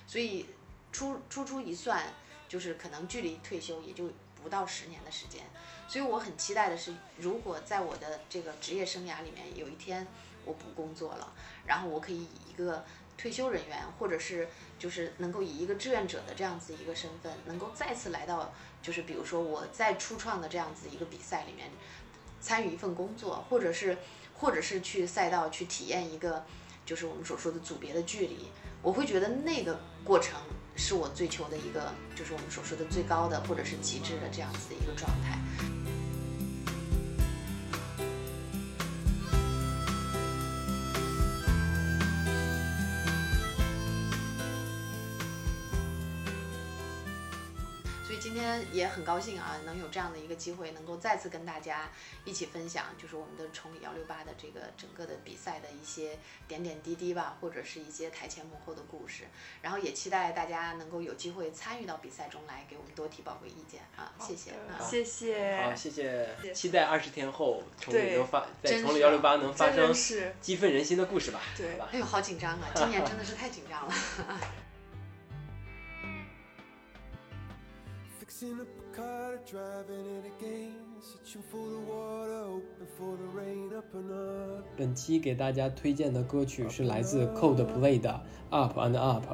所以初初初一算。就是可能距离退休也就不到十年的时间，所以我很期待的是，如果在我的这个职业生涯里面有一天我不工作了，然后我可以以一个退休人员，或者是就是能够以一个志愿者的这样子一个身份，能够再次来到，就是比如说我在初创的这样子一个比赛里面参与一份工作，或者是或者是去赛道去体验一个就是我们所说的组别的距离，我会觉得那个过程。是我追求的一个，就是我们所说的最高的或者是极致的这样子的一个状态。今天也很高兴啊，能有这样的一个机会，能够再次跟大家一起分享，就是我们的崇礼幺六八的这个整个的比赛的一些点点滴滴吧，或者是一些台前幕后的故事。然后也期待大家能够有机会参与到比赛中来，给我们多提宝贵意见啊！谢谢。啊谢谢。好，谢谢谢，期待二十天后崇礼对能发在崇礼幺六八能发生是激愤人心的故事吧？对吧。哎呦，好紧张啊！今年真的是太紧张了。Fixing up a car, driving it again. Searching for the water, hoping for the rain up and up. 本期给大家推荐的歌曲是来自 Coldplay 的《Up and Up》。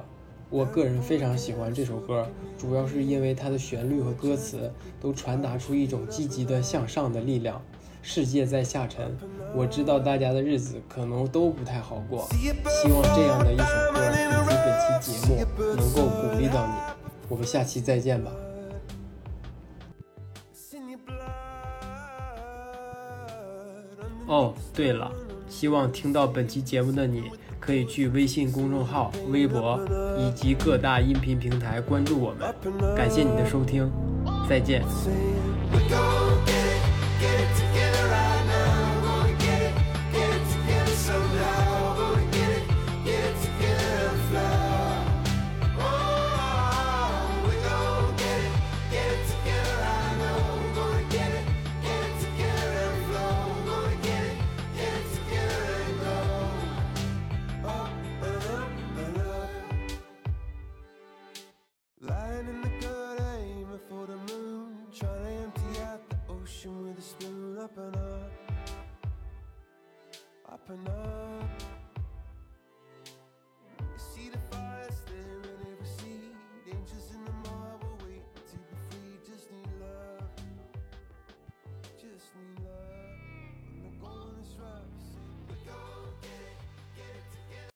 我个人非常喜欢这首歌，主要是因为它的旋律和歌词都传达出一种积极的向上的力量。世界在下沉，我知道大家的日子可能都不太好过，希望这样的一首歌以及本期节目能够鼓励到你。我们下期再见吧。哦，对了，希望听到本期节目的你，可以去微信公众号、微博以及各大音频平台关注我们。感谢你的收听，再见。up and up, up and up.